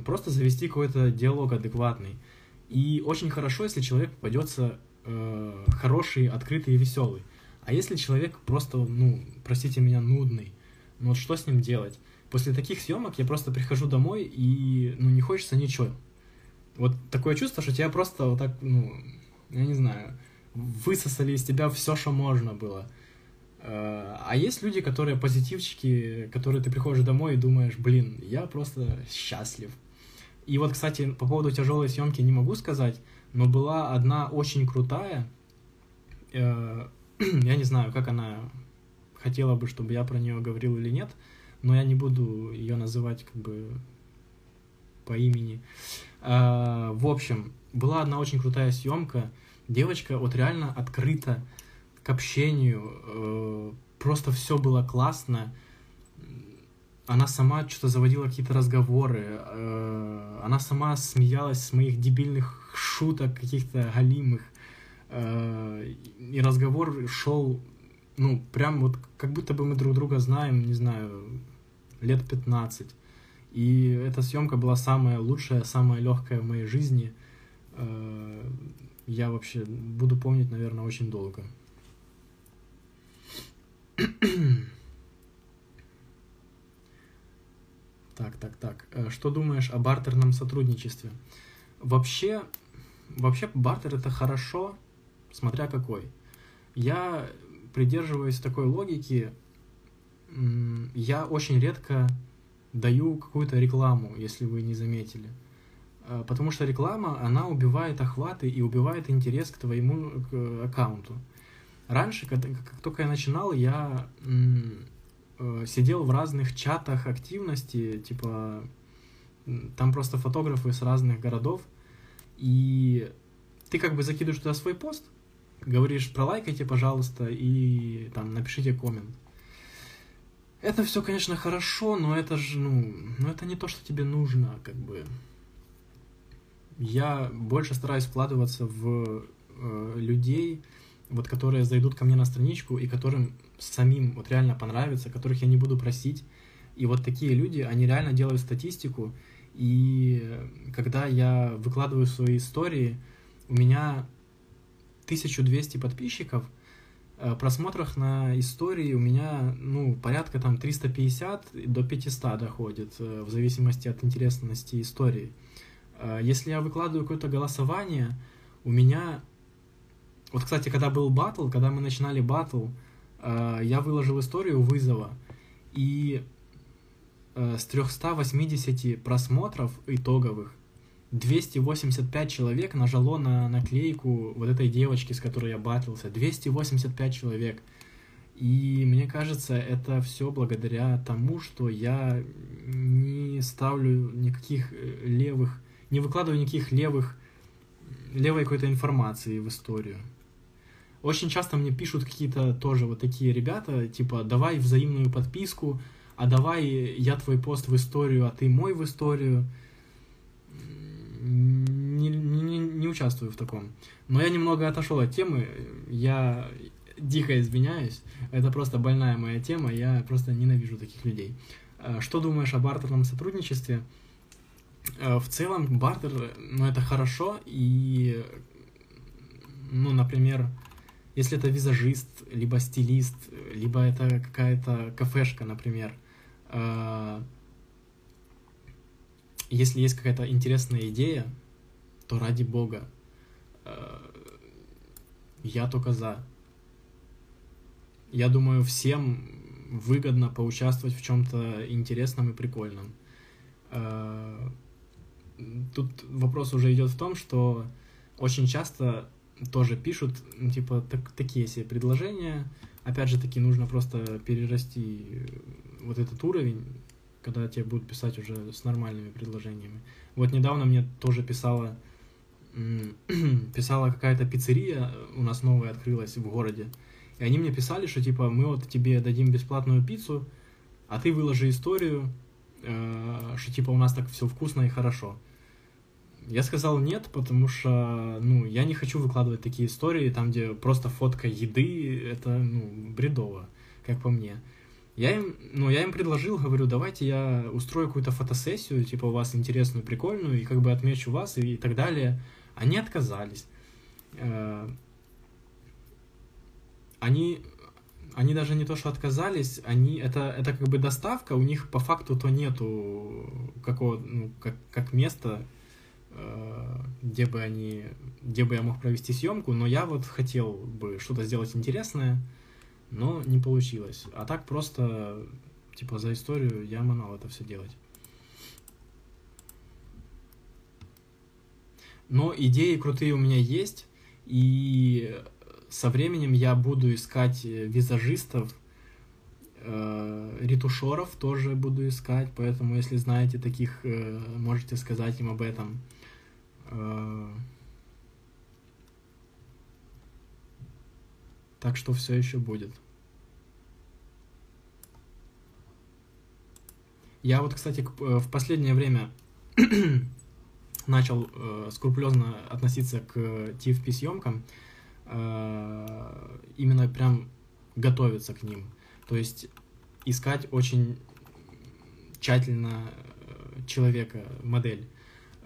просто завести какой-то диалог адекватный. И очень хорошо, если человек попадется э, хороший, открытый и веселый. А если человек просто, ну, простите меня, нудный, ну вот что с ним делать? После таких съемок я просто прихожу домой и, ну, не хочется ничего. Вот такое чувство, что тебя просто вот так, ну, я не знаю, высосали из тебя все, что можно было. А есть люди, которые позитивчики, которые ты приходишь домой и думаешь, блин, я просто счастлив. И вот, кстати, по поводу тяжелой съемки не могу сказать, но была одна очень крутая, э, я не знаю, как она хотела бы, чтобы я про нее говорил или нет, но я не буду ее называть как бы по имени. Э, в общем, была одна очень крутая съемка. Девочка вот реально открыта к общению, э, просто все было классно. Она сама что-то заводила какие-то разговоры, э, она сама смеялась с моих дебильных шуток каких-то галимых. Э, и разговор шел, ну, прям вот как будто бы мы друг друга знаем, не знаю, лет 15. И эта съемка была самая лучшая, самая легкая в моей жизни. Я вообще буду помнить, наверное, очень долго. Так, так, так. Э, что думаешь о бартерном сотрудничестве? Вообще, вообще бартер это хорошо, смотря какой. Я придерживаюсь такой логики, я очень редко даю какую-то рекламу, если вы не заметили. Э, потому что реклама, она убивает охваты и убивает интерес к твоему к аккаунту. Раньше, как, как только я начинал, я э, сидел в разных чатах активности, типа там просто фотографы с разных городов, и ты как бы закидываешь туда свой пост, говоришь, пролайкайте, пожалуйста, и там напишите коммент. Это все, конечно, хорошо, но это же, ну, но это не то, что тебе нужно, как бы. Я больше стараюсь вкладываться в э, людей, вот которые зайдут ко мне на страничку и которым самим вот реально понравится, которых я не буду просить. И вот такие люди, они реально делают статистику, и когда я выкладываю свои истории, у меня 1200 подписчиков, э, просмотрах на истории у меня, ну, порядка там 350 до 500 доходит, э, в зависимости от интересности истории. Э, если я выкладываю какое-то голосование, у меня вот, кстати, когда был батл, когда мы начинали батл, э, я выложил историю вызова, и э, с 380 просмотров итоговых 285 человек нажало на наклейку вот этой девочки, с которой я батлился. 285 человек. И мне кажется, это все благодаря тому, что я не ставлю никаких э, левых, не выкладываю никаких левых, левой какой-то информации в историю. Очень часто мне пишут какие-то тоже вот такие ребята, типа, давай взаимную подписку, а давай я твой пост в историю, а ты мой в историю. Не, не, не участвую в таком. Но я немного отошел от темы, я дико извиняюсь, это просто больная моя тема, я просто ненавижу таких людей. А, что думаешь о бартерном сотрудничестве? А, в целом, бартер, ну, это хорошо, и, ну, например, если это визажист, либо стилист, либо это какая-то кафешка, например, э, если есть какая-то интересная идея, то ради бога, э, я только за. Я думаю, всем выгодно поучаствовать в чем-то интересном и прикольном. Э, тут вопрос уже идет в том, что очень часто тоже пишут, типа, так, такие себе предложения. Опять же таки, нужно просто перерасти вот этот уровень, когда тебе будут писать уже с нормальными предложениями. Вот недавно мне тоже писала, писала какая-то пиццерия, у нас новая открылась в городе, и они мне писали, что типа мы вот тебе дадим бесплатную пиццу, а ты выложи историю, э, что типа у нас так все вкусно и хорошо. Я сказал нет, потому что, ну, я не хочу выкладывать такие истории, там, где просто фотка еды, это, ну, бредово, как по мне. Я им, ну, я им предложил, говорю, давайте я устрою какую-то фотосессию, типа, у вас интересную, прикольную, и как бы отмечу вас и, и так далее. Они отказались. Э, они, они даже не то, что отказались, они, это, это как бы доставка, у них по факту то нету какого, ну, как, как места, где бы они, где бы я мог провести съемку, но я вот хотел бы что-то сделать интересное, но не получилось. А так просто, типа, за историю я манал это все делать. Но идеи крутые у меня есть, и со временем я буду искать визажистов, э, ретушеров тоже буду искать, поэтому если знаете таких, э, можете сказать им об этом. Э, так что все еще будет. Я вот, кстати, э, в последнее время начал э, скрупулезно относиться к TFP съемкам, э, именно прям готовиться к ним. То есть искать очень тщательно человека, модель.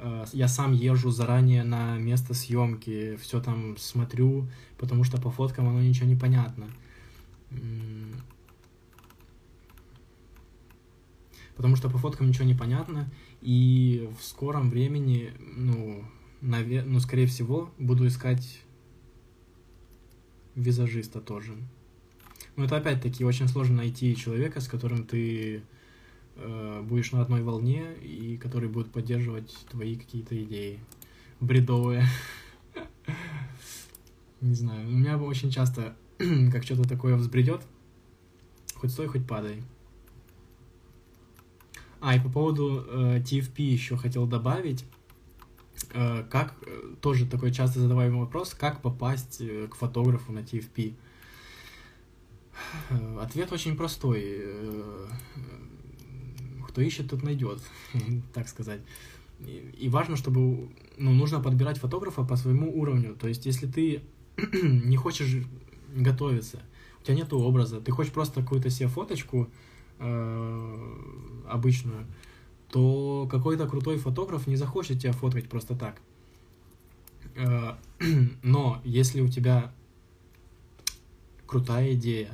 Э, я сам езжу заранее на место съемки, все там смотрю, потому что по фоткам оно ничего не понятно. Потому что по фоткам ничего не понятно, и в скором времени, ну, наве... ну, скорее всего, буду искать визажиста тоже. Но это опять-таки очень сложно найти человека, с которым ты будешь на одной волне и который будет поддерживать твои какие-то идеи бредовые. Не знаю, у меня очень часто, как что-то такое взбредет, хоть стой, хоть падай. А, и по поводу э, TFP еще хотел добавить, э, как, э, тоже такой часто задаваемый вопрос, как попасть э, к фотографу на TFP. Э, ответ очень простой. Э, кто ищет, тот найдет, так сказать. И важно, чтобы, ну, нужно подбирать фотографа по своему уровню. То есть, если ты не хочешь готовиться, у тебя нет образа, ты хочешь просто какую-то себе фоточку э, обычную, то какой-то крутой фотограф не захочет тебя фоткать просто так. Э, но если у тебя крутая идея,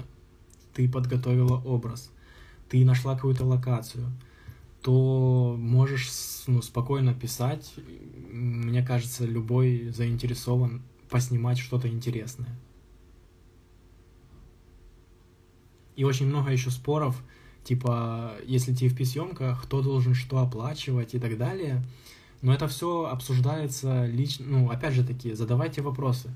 ты подготовила образ, ты нашла какую-то локацию, то можешь ну, спокойно писать. Мне кажется, любой заинтересован поснимать что-то интересное. И очень много еще споров, типа, если TFP-съемка, кто должен что оплачивать и так далее. Но это все обсуждается лично, ну, опять же таки, задавайте вопросы.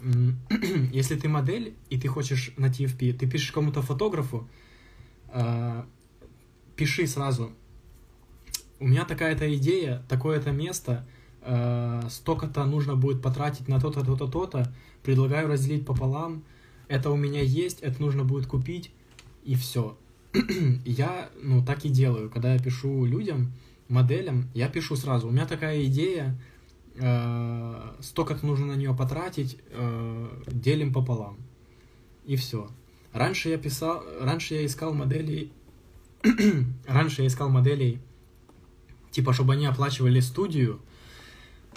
Если ты модель, и ты хочешь на TFP, ты пишешь кому-то фотографу, э, пиши сразу, у меня такая-то идея, такое-то место, э, столько-то нужно будет потратить на то-то, то-то, то-то, предлагаю разделить пополам, это у меня есть, это нужно будет купить, и все. я, ну, так и делаю, когда я пишу людям, моделям, я пишу сразу, у меня такая идея, э, столько-то нужно на нее потратить, э, делим пополам, и все. Раньше я писал, раньше я искал моделей, раньше я искал моделей типа, чтобы они оплачивали студию,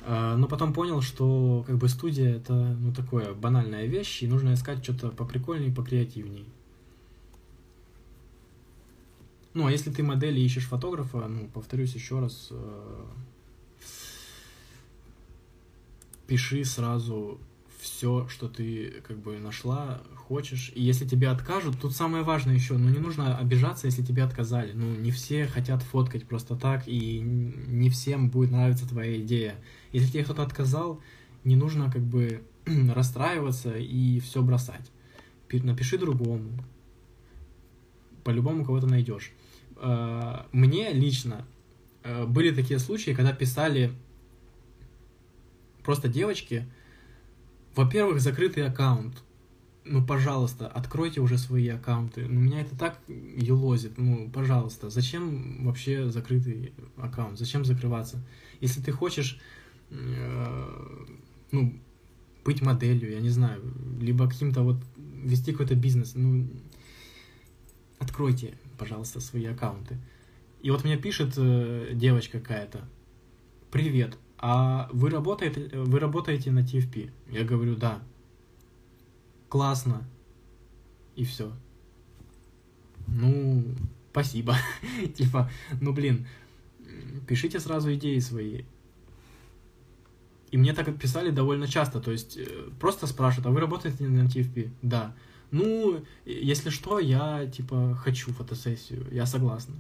а, но потом понял, что как бы студия это ну такое банальная вещь, и нужно искать что-то поприкольнее, покреативней. Ну, а если ты модели ищешь фотографа, ну, повторюсь еще раз, э, пиши сразу все, что ты как бы нашла, хочешь. И если тебе откажут, тут самое важное еще, ну не нужно обижаться, если тебе отказали. Ну не все хотят фоткать просто так, и не всем будет нравиться твоя идея. Если тебе кто-то отказал, не нужно как бы расстраиваться и все бросать. Напиши другому. По-любому кого-то найдешь. А, мне лично а, были такие случаи, когда писали просто девочки, во-первых, закрытый аккаунт. ну, пожалуйста, откройте уже свои аккаунты. Ну, меня это так юлозит. Ну, пожалуйста, зачем вообще закрытый аккаунт? Зачем закрываться? Если ты хочешь, э, ну, быть моделью, я не знаю, либо каким-то вот вести какой-то бизнес, ну, откройте, пожалуйста, свои аккаунты. И вот мне пишет э, девочка какая-то, привет, а вы работаете, вы работаете на TFP? Я говорю, да. Классно. И все. Ну, спасибо. типа, ну блин, пишите сразу идеи свои. И мне так писали довольно часто, то есть э, просто спрашивают, а вы работаете на TFP? Да. Ну, если что, я типа хочу фотосессию, я согласна.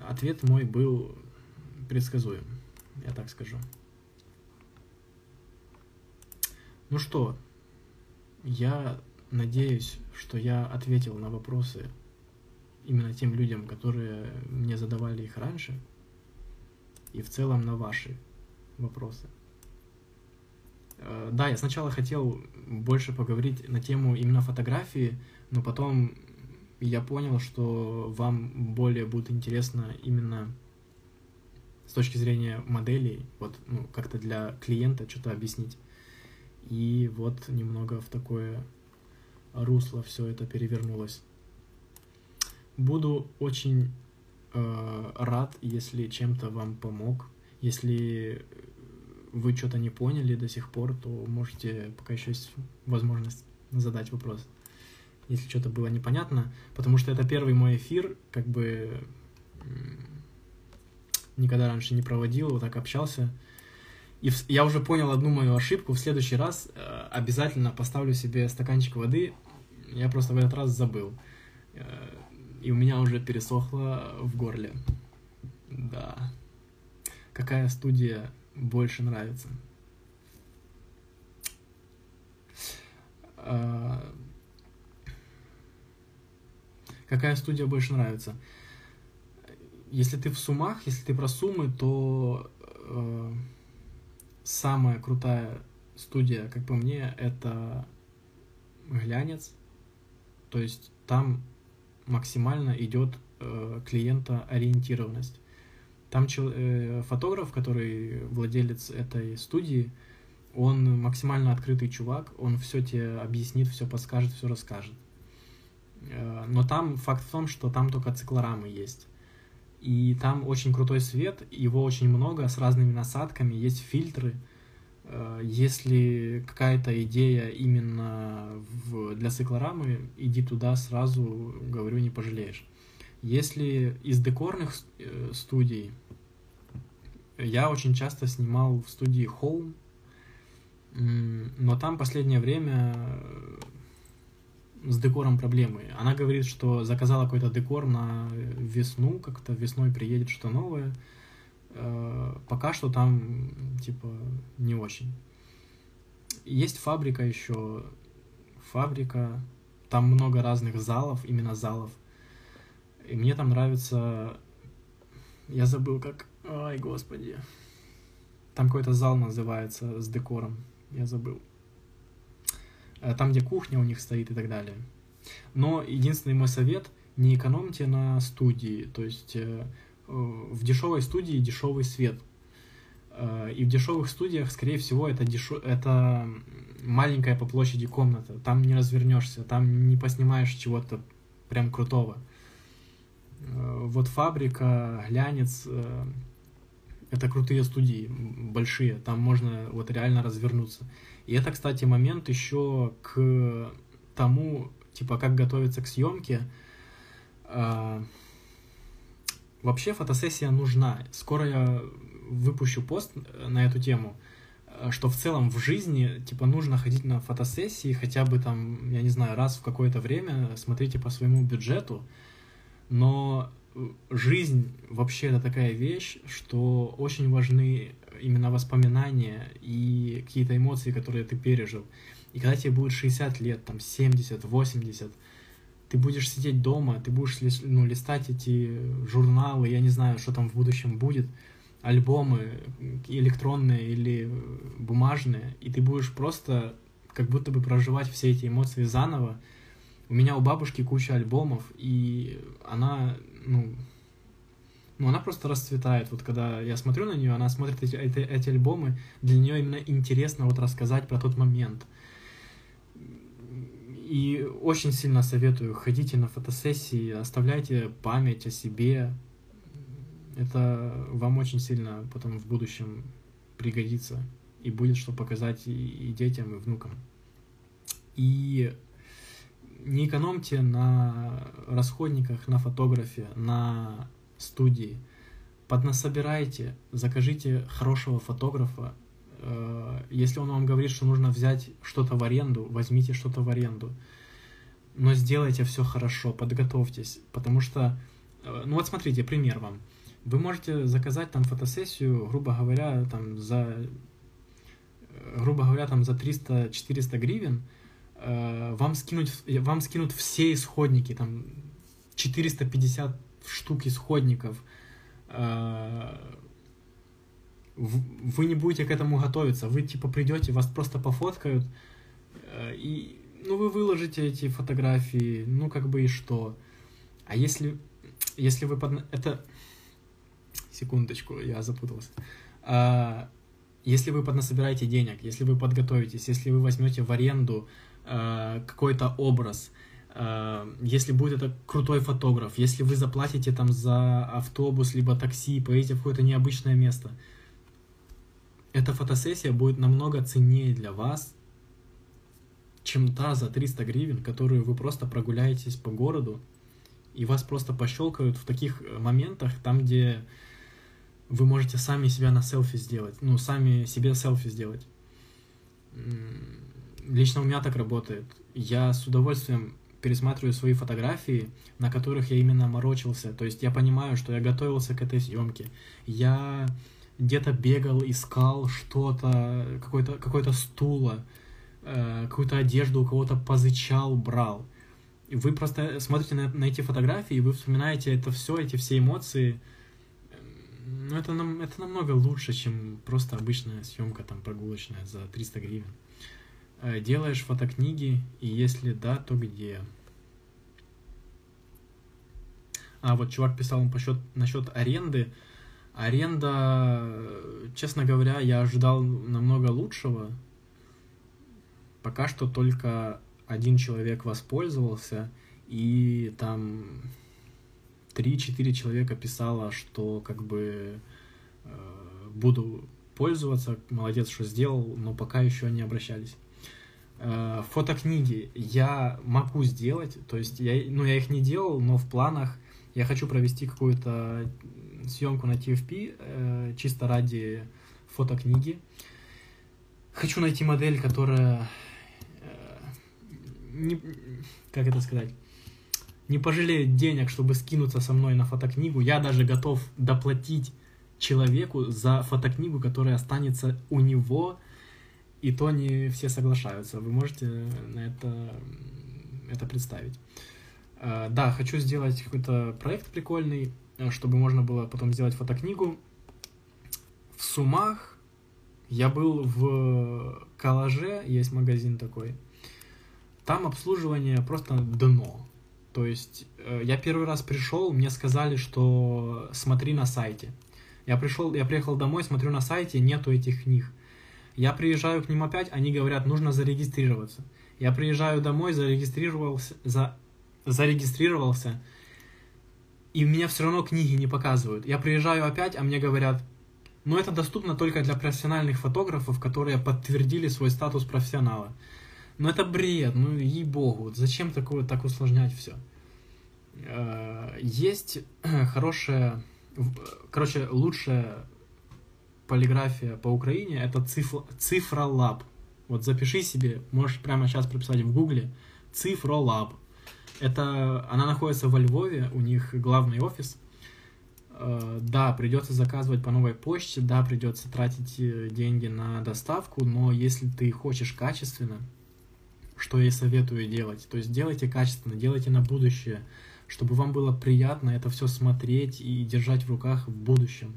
Ответ мой был предсказуем, я так скажу. Ну что, я надеюсь, что я ответил на вопросы именно тем людям, которые мне задавали их раньше, и в целом на ваши вопросы. Э, да, я сначала хотел больше поговорить на тему именно фотографии, но потом я понял, что вам более будет интересно именно с точки зрения моделей, вот ну, как-то для клиента что-то объяснить. И вот немного в такое русло все это перевернулось. Буду очень э, рад, если чем-то вам помог. Если вы что-то не поняли до сих пор, то можете, пока еще есть возможность задать вопрос, если что-то было непонятно, потому что это первый мой эфир, как бы никогда раньше не проводил, вот так общался. И в, я уже понял одну мою ошибку. В следующий раз э, обязательно поставлю себе стаканчик воды. Я просто в этот раз забыл. Э, и у меня уже пересохло в горле. Да. Какая студия больше нравится? Э, какая студия больше нравится? Если ты в сумах, если ты про суммы, то э, самая крутая студия, как по мне, это глянец. То есть там максимально идет э, клиентоориентированность. Там чел, э, фотограф, который владелец этой студии, он максимально открытый чувак, он все тебе объяснит, все подскажет, все расскажет. Э, но там факт в том, что там только циклорамы есть. И там очень крутой свет, его очень много с разными насадками, есть фильтры. Э, если какая-то идея именно в, для циклорамы, иди туда сразу, говорю, не пожалеешь. Если из декорных э, студий, я очень часто снимал в студии Home, но там последнее время с декором проблемы. Она говорит, что заказала какой-то декор на весну, как-то весной приедет что новое. Э, пока что там, типа, не очень. Есть фабрика еще. Фабрика. Там много разных залов, именно залов. И мне там нравится... Я забыл, как... Ай, господи. Там какой-то зал называется с декором. Я забыл. Э, там, где кухня у них стоит и так далее. Но единственный мой совет, не экономьте на студии, то есть э, в дешевой студии дешевый свет. Э, и в дешевых студиях, скорее всего, это, дешев... это маленькая по площади комната. Там не развернешься, там не поснимаешь чего-то прям крутого. Вот фабрика, глянец, это крутые студии, большие, там можно вот реально развернуться. И это, кстати, момент еще к тому, типа, как готовиться к съемке. А, вообще фотосессия нужна. Скоро я выпущу пост на эту тему, что в целом в жизни, типа, нужно ходить на фотосессии хотя бы там, я не знаю, раз в какое-то время, смотрите по своему бюджету, но жизнь вообще это такая вещь, что очень важны именно воспоминания и какие-то эмоции, которые ты пережил. И когда тебе будет 60 лет, там 70, 80, ты будешь сидеть дома, ты будешь ну, листать эти журналы, я не знаю, что там в будущем будет, альбомы электронные или бумажные, и ты будешь просто как будто бы проживать все эти эмоции заново. У меня у бабушки куча альбомов, и она, ну, ну, она просто расцветает. Вот когда я смотрю на нее, она смотрит эти, эти, эти альбомы, для нее именно интересно вот рассказать про тот момент. И очень сильно советую, ходите на фотосессии, оставляйте память о себе. Это вам очень сильно потом в будущем пригодится и будет что показать и, и детям, и внукам. И не экономьте на расходниках, на фотографе, на студии. Поднасобирайте, закажите хорошего фотографа. Э, если он вам говорит, что нужно взять что-то в аренду, возьмите что-то в аренду. Но сделайте все хорошо, подготовьтесь, потому что, э, ну вот смотрите, пример вам. Вы можете заказать там фотосессию, грубо говоря, там за грубо говоря, там за 300-400 гривен, э, вам, скинуть, вам скинут все исходники, там 450 штук исходников. Э, вы не будете к этому готовиться, вы типа придете, вас просто пофоткают, э, и ну вы выложите эти фотографии, ну как бы и что. А если, если вы под... Это... Секундочку, я запутался. А, если вы поднасобираете денег, если вы подготовитесь, если вы возьмете в аренду э, какой-то образ, э, если будет это крутой фотограф, если вы заплатите там за автобус либо такси, поедете в какое-то необычное место, эта фотосессия будет намного ценнее для вас, чем та за 300 гривен, которую вы просто прогуляетесь по городу, и вас просто пощелкают в таких моментах, там, где вы можете сами себя на селфи сделать, ну, сами себе селфи сделать. Лично у меня так работает. Я с удовольствием пересматриваю свои фотографии, на которых я именно морочился. То есть я понимаю, что я готовился к этой съемке. Я где-то бегал, искал что-то, какой-то какой стула, э, какую-то одежду у кого-то позычал, брал. И вы просто смотрите на, на эти фотографии, и вы вспоминаете это все, эти все эмоции, ну, это, нам, это намного лучше, чем просто обычная съемка там прогулочная за 300 гривен. Э, делаешь фотокниги, и если да, то где? А, вот чувак писал по счет, насчет аренды. Аренда, честно говоря, я ожидал намного лучшего. Пока что только один человек воспользовался, и там 3-4 человека писало, что как бы э, буду пользоваться, молодец, что сделал, но пока еще не обращались. Э, фотокниги я могу сделать, то есть я, ну, я их не делал, но в планах я хочу провести какую-то съемку на TFP э, чисто ради фотокниги. Хочу найти модель, которая э, не, как это сказать, не пожалеет денег, чтобы скинуться со мной на фотокнигу. Я даже готов доплатить человеку за фотокнигу, которая останется у него, и то не все соглашаются. Вы можете на это, это представить. А, да, хочу сделать какой-то проект прикольный, чтобы можно было потом сделать фотокнигу. В Сумах я был в Калаже, есть магазин такой. Там обслуживание просто дно. То есть э, я первый раз пришел, мне сказали, что смотри на сайте. Я пришел, я приехал домой, смотрю на сайте, нету этих книг. Я приезжаю к ним опять, они говорят, нужно зарегистрироваться. Я приезжаю домой, зарегистрировался, за, зарегистрировался, и меня все равно книги не показывают. Я приезжаю опять, а мне говорят, ну это доступно только для профессиональных фотографов, которые подтвердили свой статус профессионала. Ну это бред, ну ей-богу, зачем такое, так усложнять все? Э, есть хорошая, короче, лучшая полиграфия по Украине, это цифра, лаб. Вот запиши себе, можешь прямо сейчас прописать в гугле цифра лаб. Это, она находится во Львове, у них главный офис. Э, да, придется заказывать по новой почте, да, придется тратить э, деньги на доставку, но если ты хочешь качественно, что я и советую делать. То есть делайте качественно, делайте на будущее, чтобы вам было приятно это все смотреть и держать в руках в будущем.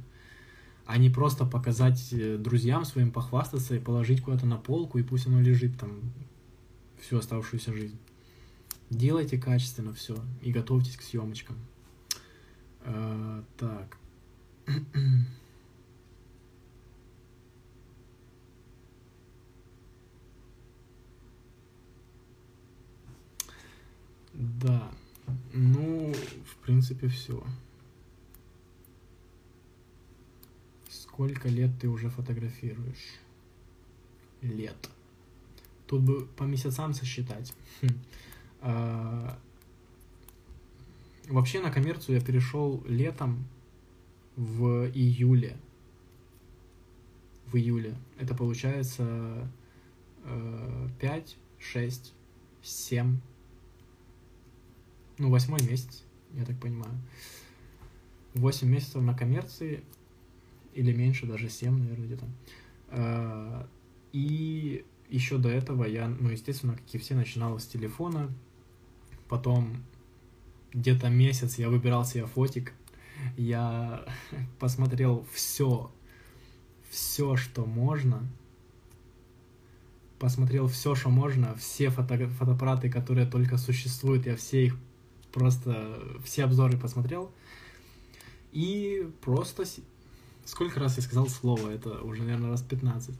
А не просто показать э, друзьям своим, похвастаться и положить куда-то на полку, и пусть оно лежит там всю оставшуюся жизнь. Делайте качественно все и готовьтесь к съемочкам. А, так. Да. Ну, в принципе, все. Сколько лет ты уже фотографируешь? Лет. Тут бы по месяцам сосчитать. Хм. А, вообще на коммерцию я перешел летом в июле. В июле. Это получается 5, 6, 7. Ну, восьмой месяц, я так понимаю. 8 месяцев на коммерции, или меньше, даже 7, наверное, где-то. А, и еще до этого я, ну, естественно, как и все, начинал с телефона. Потом где-то месяц я выбирал себе фотик. Я посмотрел все, все, что можно. Посмотрел все, что можно, все фото фотоаппараты, которые только существуют, я все их просто, все обзоры посмотрел. И просто Сколько раз я сказал слово? Это уже, наверное, раз 15.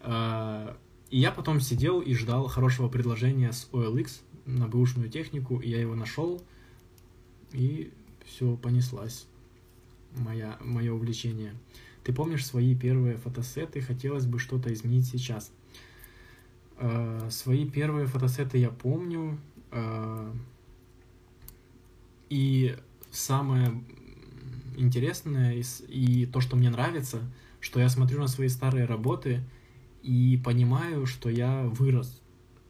А, и я потом сидел и ждал хорошего предложения с OLX на бэушную технику, и я его нашел, и все, понеслась моя, мое увлечение. Ты помнишь свои первые фотосеты? Хотелось бы что-то изменить сейчас. Uh, свои первые фотосеты я помню. Uh, и самое интересное и, и то, что мне нравится, что я смотрю на свои старые работы и понимаю, что я вырос.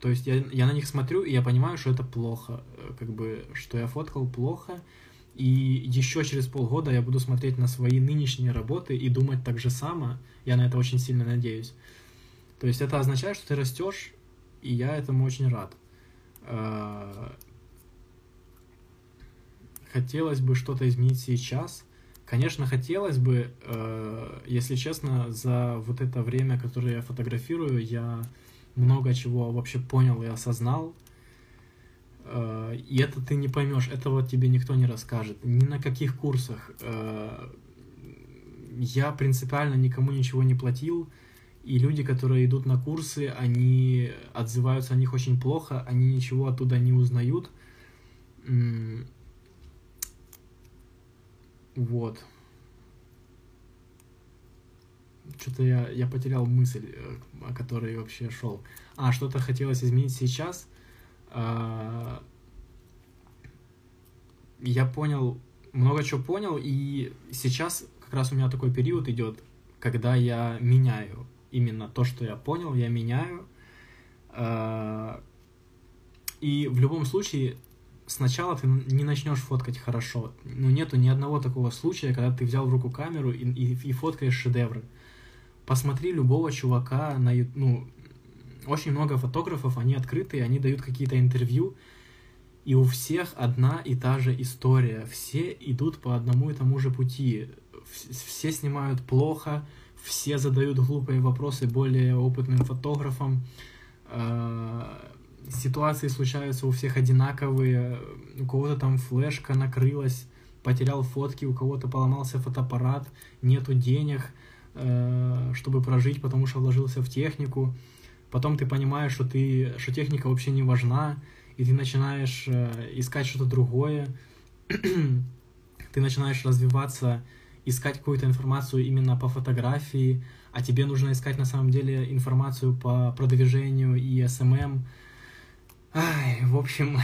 То есть я, я на них смотрю, и я понимаю, что это плохо, э, как бы, что я фоткал плохо, и еще через полгода я буду смотреть на свои нынешние работы и думать так же само. Я на это очень сильно надеюсь. То есть это означает, что ты растешь, и я этому очень рад. А, хотелось бы что-то изменить сейчас, Конечно, хотелось бы, э, если честно, за вот это время, которое я фотографирую, я много чего вообще понял и осознал. Э, и это ты не поймешь, этого тебе никто не расскажет. Ни на каких курсах. Э, я принципиально никому ничего не платил. И люди, которые идут на курсы, они отзываются о них очень плохо, они ничего оттуда не узнают. Вот. Что-то я, я потерял мысль, э, о которой вообще шел. А, что-то хотелось изменить сейчас. А, я понял, много чего понял, и сейчас как раз у меня такой период идет, когда я меняю именно то, что я понял, я меняю. А, и в любом случае сначала ты не начнешь фоткать хорошо. Ну, нету ни одного такого случая, когда ты взял в руку камеру и, и, и фоткаешь шедевры. Посмотри любого чувака на ну, очень много фотографов, они открытые, они дают какие-то интервью, и у всех одна и та же история. Все идут по одному и тому же пути. Все снимают плохо, все задают глупые вопросы более опытным фотографам а, ситуации случаются у всех одинаковые, у кого-то там флешка накрылась, потерял фотки, у кого-то поломался фотоаппарат, нету денег, э, чтобы прожить, потому что вложился в технику. Потом ты понимаешь, что, ты, что техника вообще не важна, и ты начинаешь э, искать что-то другое, ты начинаешь развиваться, искать какую-то информацию именно по фотографии, а тебе нужно искать на самом деле информацию по продвижению и SMM, Ай, в общем,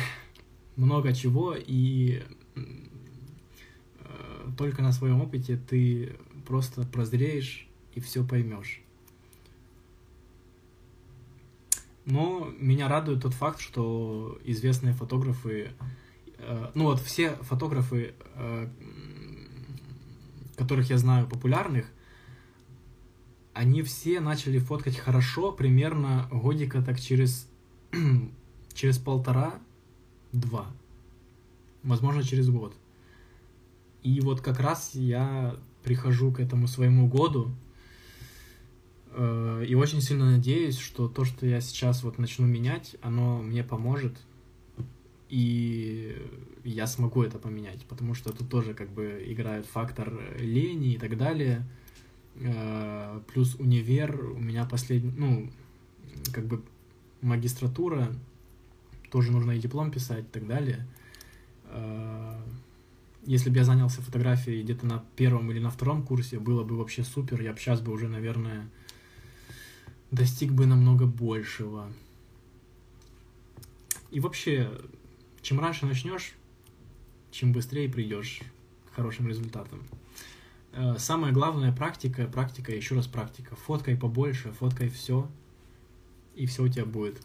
много чего, и э, только на своем опыте ты просто прозреешь и все поймешь. Но меня радует тот факт, что известные фотографы, э, ну вот все фотографы, э, которых я знаю популярных, они все начали фоткать хорошо примерно годика так через через полтора-два, возможно, через год. И вот как раз я прихожу к этому своему году, э, и очень сильно надеюсь, что то, что я сейчас вот начну менять, оно мне поможет, и я смогу это поменять, потому что тут тоже как бы играет фактор лени и так далее, э, плюс универ, у меня последний, ну, как бы магистратура, тоже нужно и диплом писать и так далее. Э, если бы я занялся фотографией где-то на первом или на втором курсе, было бы вообще супер, я бы сейчас бы уже, наверное, достиг бы намного большего. И вообще, чем раньше начнешь, чем быстрее придешь к хорошим результатам. Э, самое главное практика, практика, еще раз практика. Фоткай побольше, фоткай все, и все у тебя будет.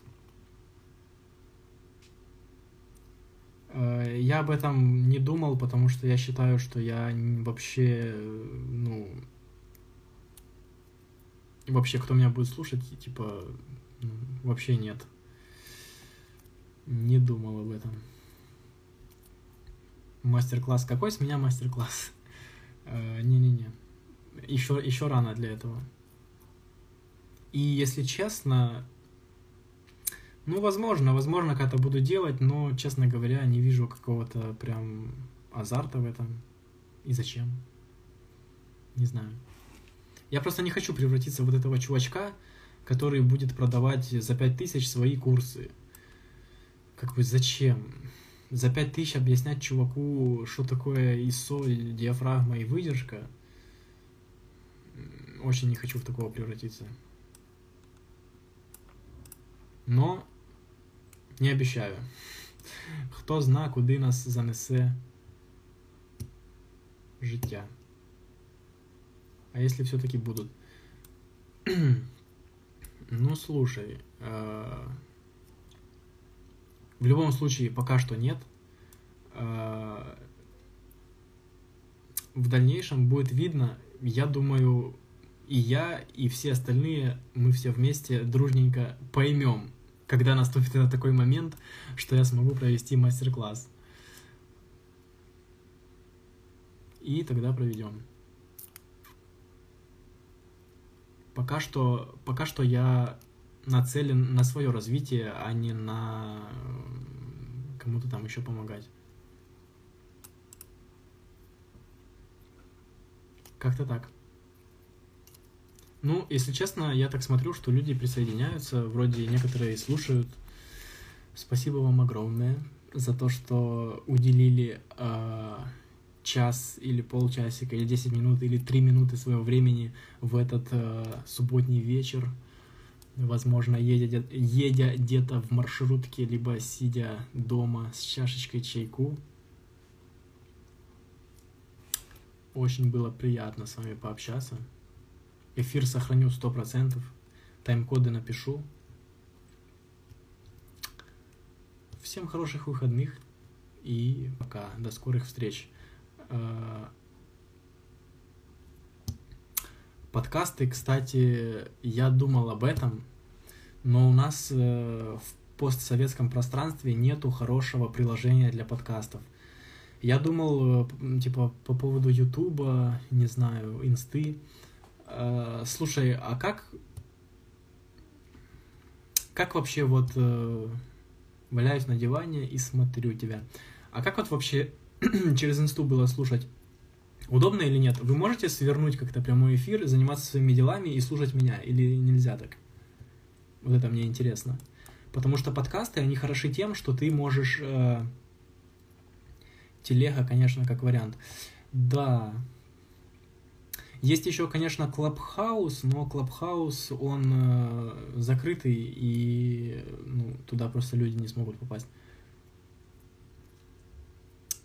Я об этом не думал, потому что я считаю, что я вообще, ну, вообще, кто меня будет слушать, типа, ну, вообще нет. Не думал об этом. Мастер-класс. Какой с меня мастер-класс? Э, не-не-не. Еще, еще рано для этого. И если честно, ну, возможно, возможно, когда-то буду делать, но, честно говоря, не вижу какого-то прям азарта в этом. И зачем? Не знаю. Я просто не хочу превратиться в вот этого чувачка, который будет продавать за 5000 свои курсы. Как бы зачем? За 5000 объяснять чуваку, что такое ISO, диафрагма и выдержка. Очень не хочу в такого превратиться. Но не обіцяю. Хто зна, куди нас занесе життя. А если все-таки будут? ну, слушай. Э, в любом случае, пока что нет. Э, в дальнейшем будет видно, я думаю, и я, и все остальные, мы все вместе дружненько поймем, когда наступит на такой момент, что я смогу провести мастер-класс. И тогда проведем. Пока что, пока что я нацелен на свое развитие, а не на кому-то там еще помогать. Как-то так. Ну, если честно, я так смотрю, что люди присоединяются, вроде некоторые слушают. Спасибо вам огромное за то, что уделили э, час или полчасика, или 10 минут, или 3 минуты своего времени в этот э, субботний вечер. Возможно, едя, едя где-то в маршрутке, либо сидя дома с чашечкой чайку. Очень было приятно с вами пообщаться. Эфир сохраню 100%. Тайм-коды напишу. Всем хороших выходных. И пока. До скорых встреч. Э, подкасты, кстати, я думал об этом, но у нас э, в постсоветском пространстве нету хорошего приложения для подкастов. Я думал, э, типа, по поводу Ютуба, не знаю, Инсты, Э, слушай, а как... Как вообще вот э, валяюсь на диване и смотрю тебя? А как вот вообще через инсту было слушать? Удобно или нет? Вы можете свернуть как-то прямой эфир, заниматься своими делами и слушать меня? Или нельзя так? Вот это мне интересно. Потому что подкасты, они хороши тем, что ты можешь... Э, телега, конечно, как вариант. Да, есть еще, конечно, Клабхаус, но Клабхаус, он э, закрытый, и ну, туда просто люди не смогут попасть.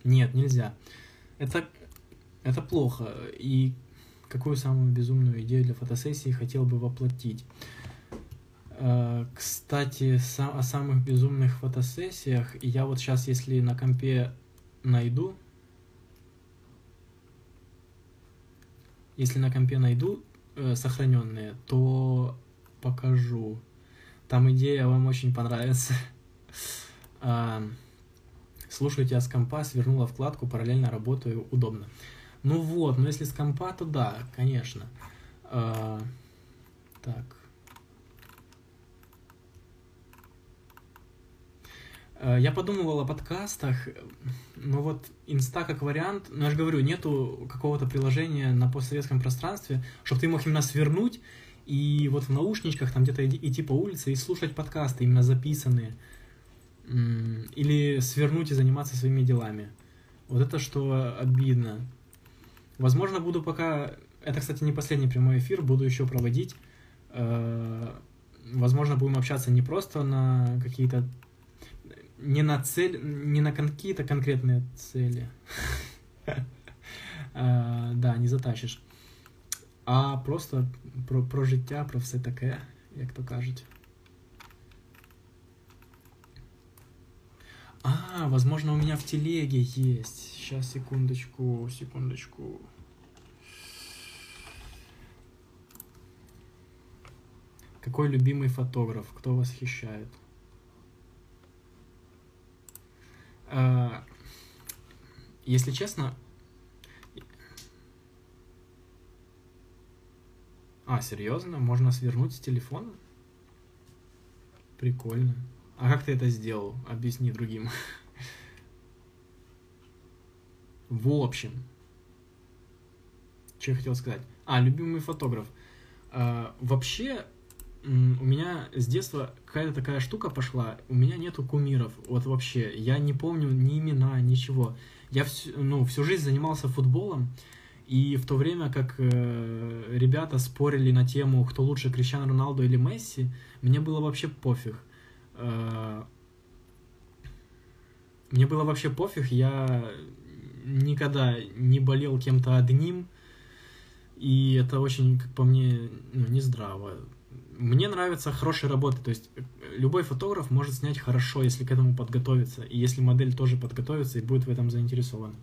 Нет, нельзя. Это, это плохо. И какую самую безумную идею для фотосессии хотел бы воплотить? Э, кстати, о самых безумных фотосессиях я вот сейчас, если на компе найду, Если на компе найду э, сохраненные, то покажу. Там идея вам очень понравится. а, слушаю тебя с компа, свернула вкладку, параллельно работаю, удобно. Ну вот, но если с компа, то да, конечно. А, так. Я подумывал о подкастах, но вот инста как вариант, ну я же говорю, нету какого-то приложения на постсоветском пространстве, чтобы ты мог именно свернуть и вот в наушничках там где-то идти по улице и слушать подкасты именно записанные. Или свернуть и заниматься своими делами. Вот это что обидно. Возможно, буду пока... Это, кстати, не последний прямой эфир, буду еще проводить. Э, возможно, будем общаться не просто на какие-то... Не на цель, не на какие-то конкретные цели. Э, да, не затащишь. А просто про, про життя, про все таке, як то кажуть. А, возможно, у меня в телеге есть. Сейчас, секундочку, секундочку. Какой любимый фотограф? Кто восхищает? А, если честно... А, серьезно? Можно свернуть с телефона? Прикольно. А как ты это сделал? Объясни другим. В общем, что я хотел сказать? А, любимый фотограф. А, вообще, у меня с детства какая-то такая штука пошла. У меня нету кумиров. Вот вообще. Я не помню ни имена, ничего. Я всю, ну, всю жизнь занимался футболом. И в то время как э, ребята спорили на тему, кто лучше, Криstiano Роналдо или Месси, мне было вообще пофиг. Э, мне было вообще пофиг, я никогда не болел кем-то одним, и это очень, как по мне, ну, нездраво. Мне нравятся хорошие работы, то есть любой фотограф может снять хорошо, если к этому подготовиться, и если модель тоже подготовится и будет в этом заинтересована.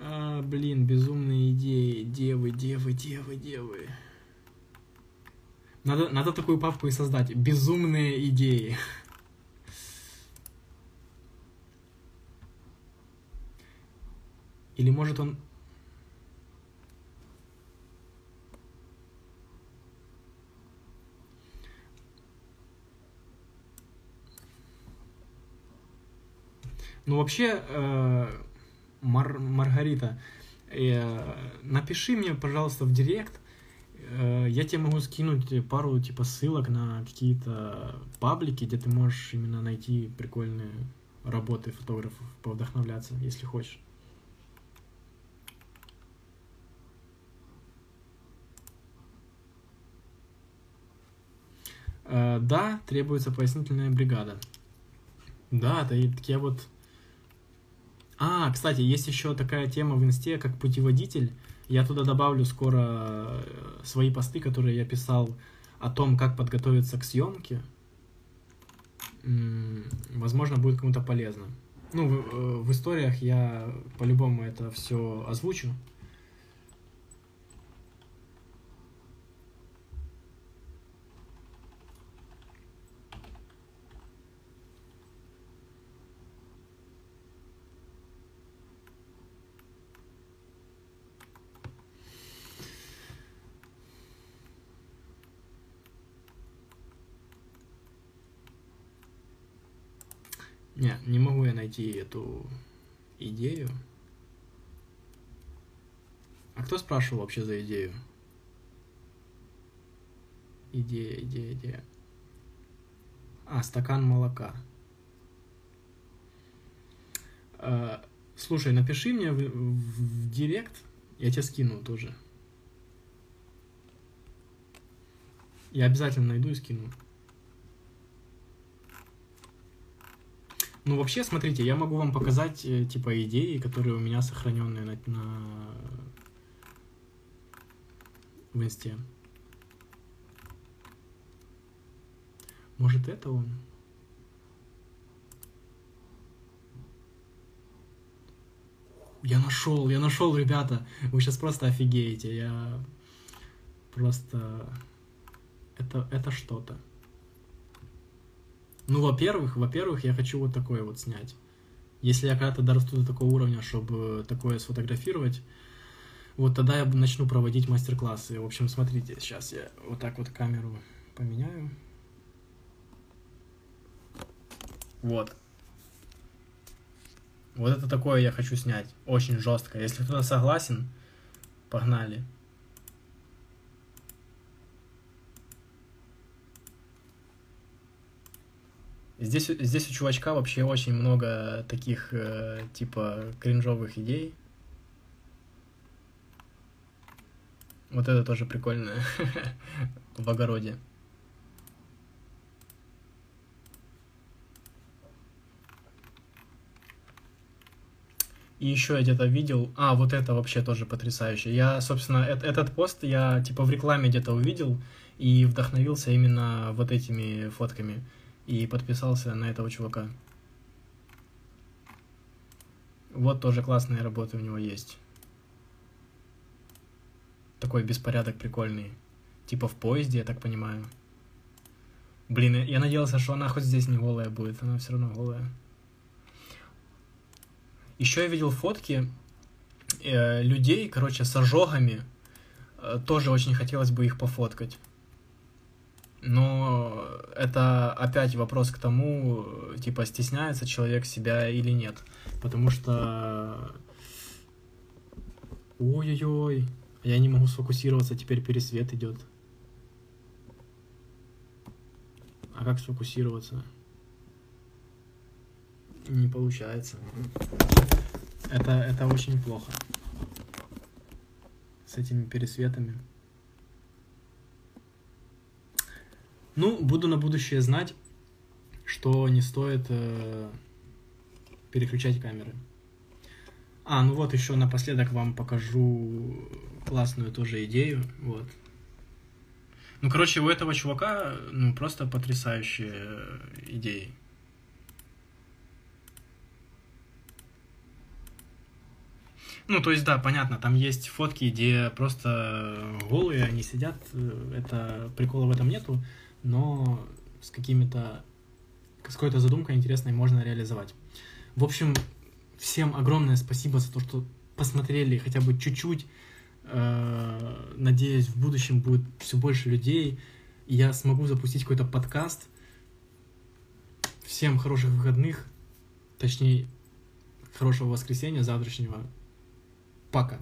А, блин, безумные идеи. Девы, девы, девы, девы. Надо, надо такую папку и создать. Безумные идеи. Или может он... Ну, вообще, э, Мар Маргарита, э, напиши мне, пожалуйста, в директ, э, я тебе могу скинуть пару типа ссылок на какие-то паблики, где ты можешь именно найти прикольные работы фотографов, повдохновляться, если хочешь. Да, требуется пояснительная бригада. Да, это такие вот а, кстати, есть еще такая тема в инсте, как путеводитель. Я туда добавлю скоро э, свои посты, которые я писал о том, как подготовиться к съемке. Возможно, будет кому-то полезно. Ну, в, э, в историях я по-любому это все озвучу. Не, не могу я найти эту идею. А кто спрашивал вообще за идею? Идея, идея, идея. А, стакан молока. А, слушай, напиши мне в, в, в директ, я тебе скину тоже. Я обязательно найду и скину. Ну, вообще, смотрите, я могу вам показать, э, типа, идеи, которые у меня сохраненные на, на... в инсте. Может, это он? Я нашел, я нашел, ребята. Вы сейчас просто офигеете. Я просто... Это, это что-то. Ну, во-первых, во-первых, я хочу вот такое вот снять. Если я когда-то дорасту до такого уровня, чтобы такое сфотографировать, вот тогда я начну проводить мастер-классы. В общем, смотрите, сейчас я вот так вот камеру поменяю. Вот. Вот это такое я хочу снять. Очень жестко. Если кто-то согласен, погнали. Здесь, здесь у чувачка вообще очень много таких, э, типа, кринжовых идей. Вот это тоже прикольно. В огороде. И еще я где-то видел... А, вот это вообще тоже потрясающе. Я, собственно, э- этот пост я типа в рекламе где-то увидел и вдохновился именно вот этими фотками. И подписался на этого чувака. Вот тоже классные работы у него есть. Такой беспорядок прикольный. Типа в поезде, я так понимаю. Блин, я надеялся, что она хоть здесь не голая будет, она все равно голая. Еще я видел фотки э, людей, короче, с ожогами. Э, тоже очень хотелось бы их пофоткать. Но это опять вопрос к тому, типа, стесняется человек себя или нет. Потому что... Ой-ой-ой. Я не могу сфокусироваться, теперь пересвет идет. А как сфокусироваться? Не получается. Это, это очень плохо. С этими пересветами. Ну, буду на будущее знать, что не стоит э, переключать камеры. А, ну вот еще напоследок вам покажу классную тоже идею. Вот. Ну, короче, у этого чувака, ну, просто потрясающие идеи. Ну, то есть, да, понятно, там есть фотки, где просто голые они сидят, это прикола в этом нету, но с какими-то, с какой-то задумкой интересной можно реализовать. В общем, всем огромное спасибо за то, что посмотрели хотя бы чуть-чуть. Э, надеюсь, в будущем будет все больше людей, и я смогу запустить какой-то подкаст. Всем хороших выходных, точнее, хорошего воскресенья завтрашнего. Пока.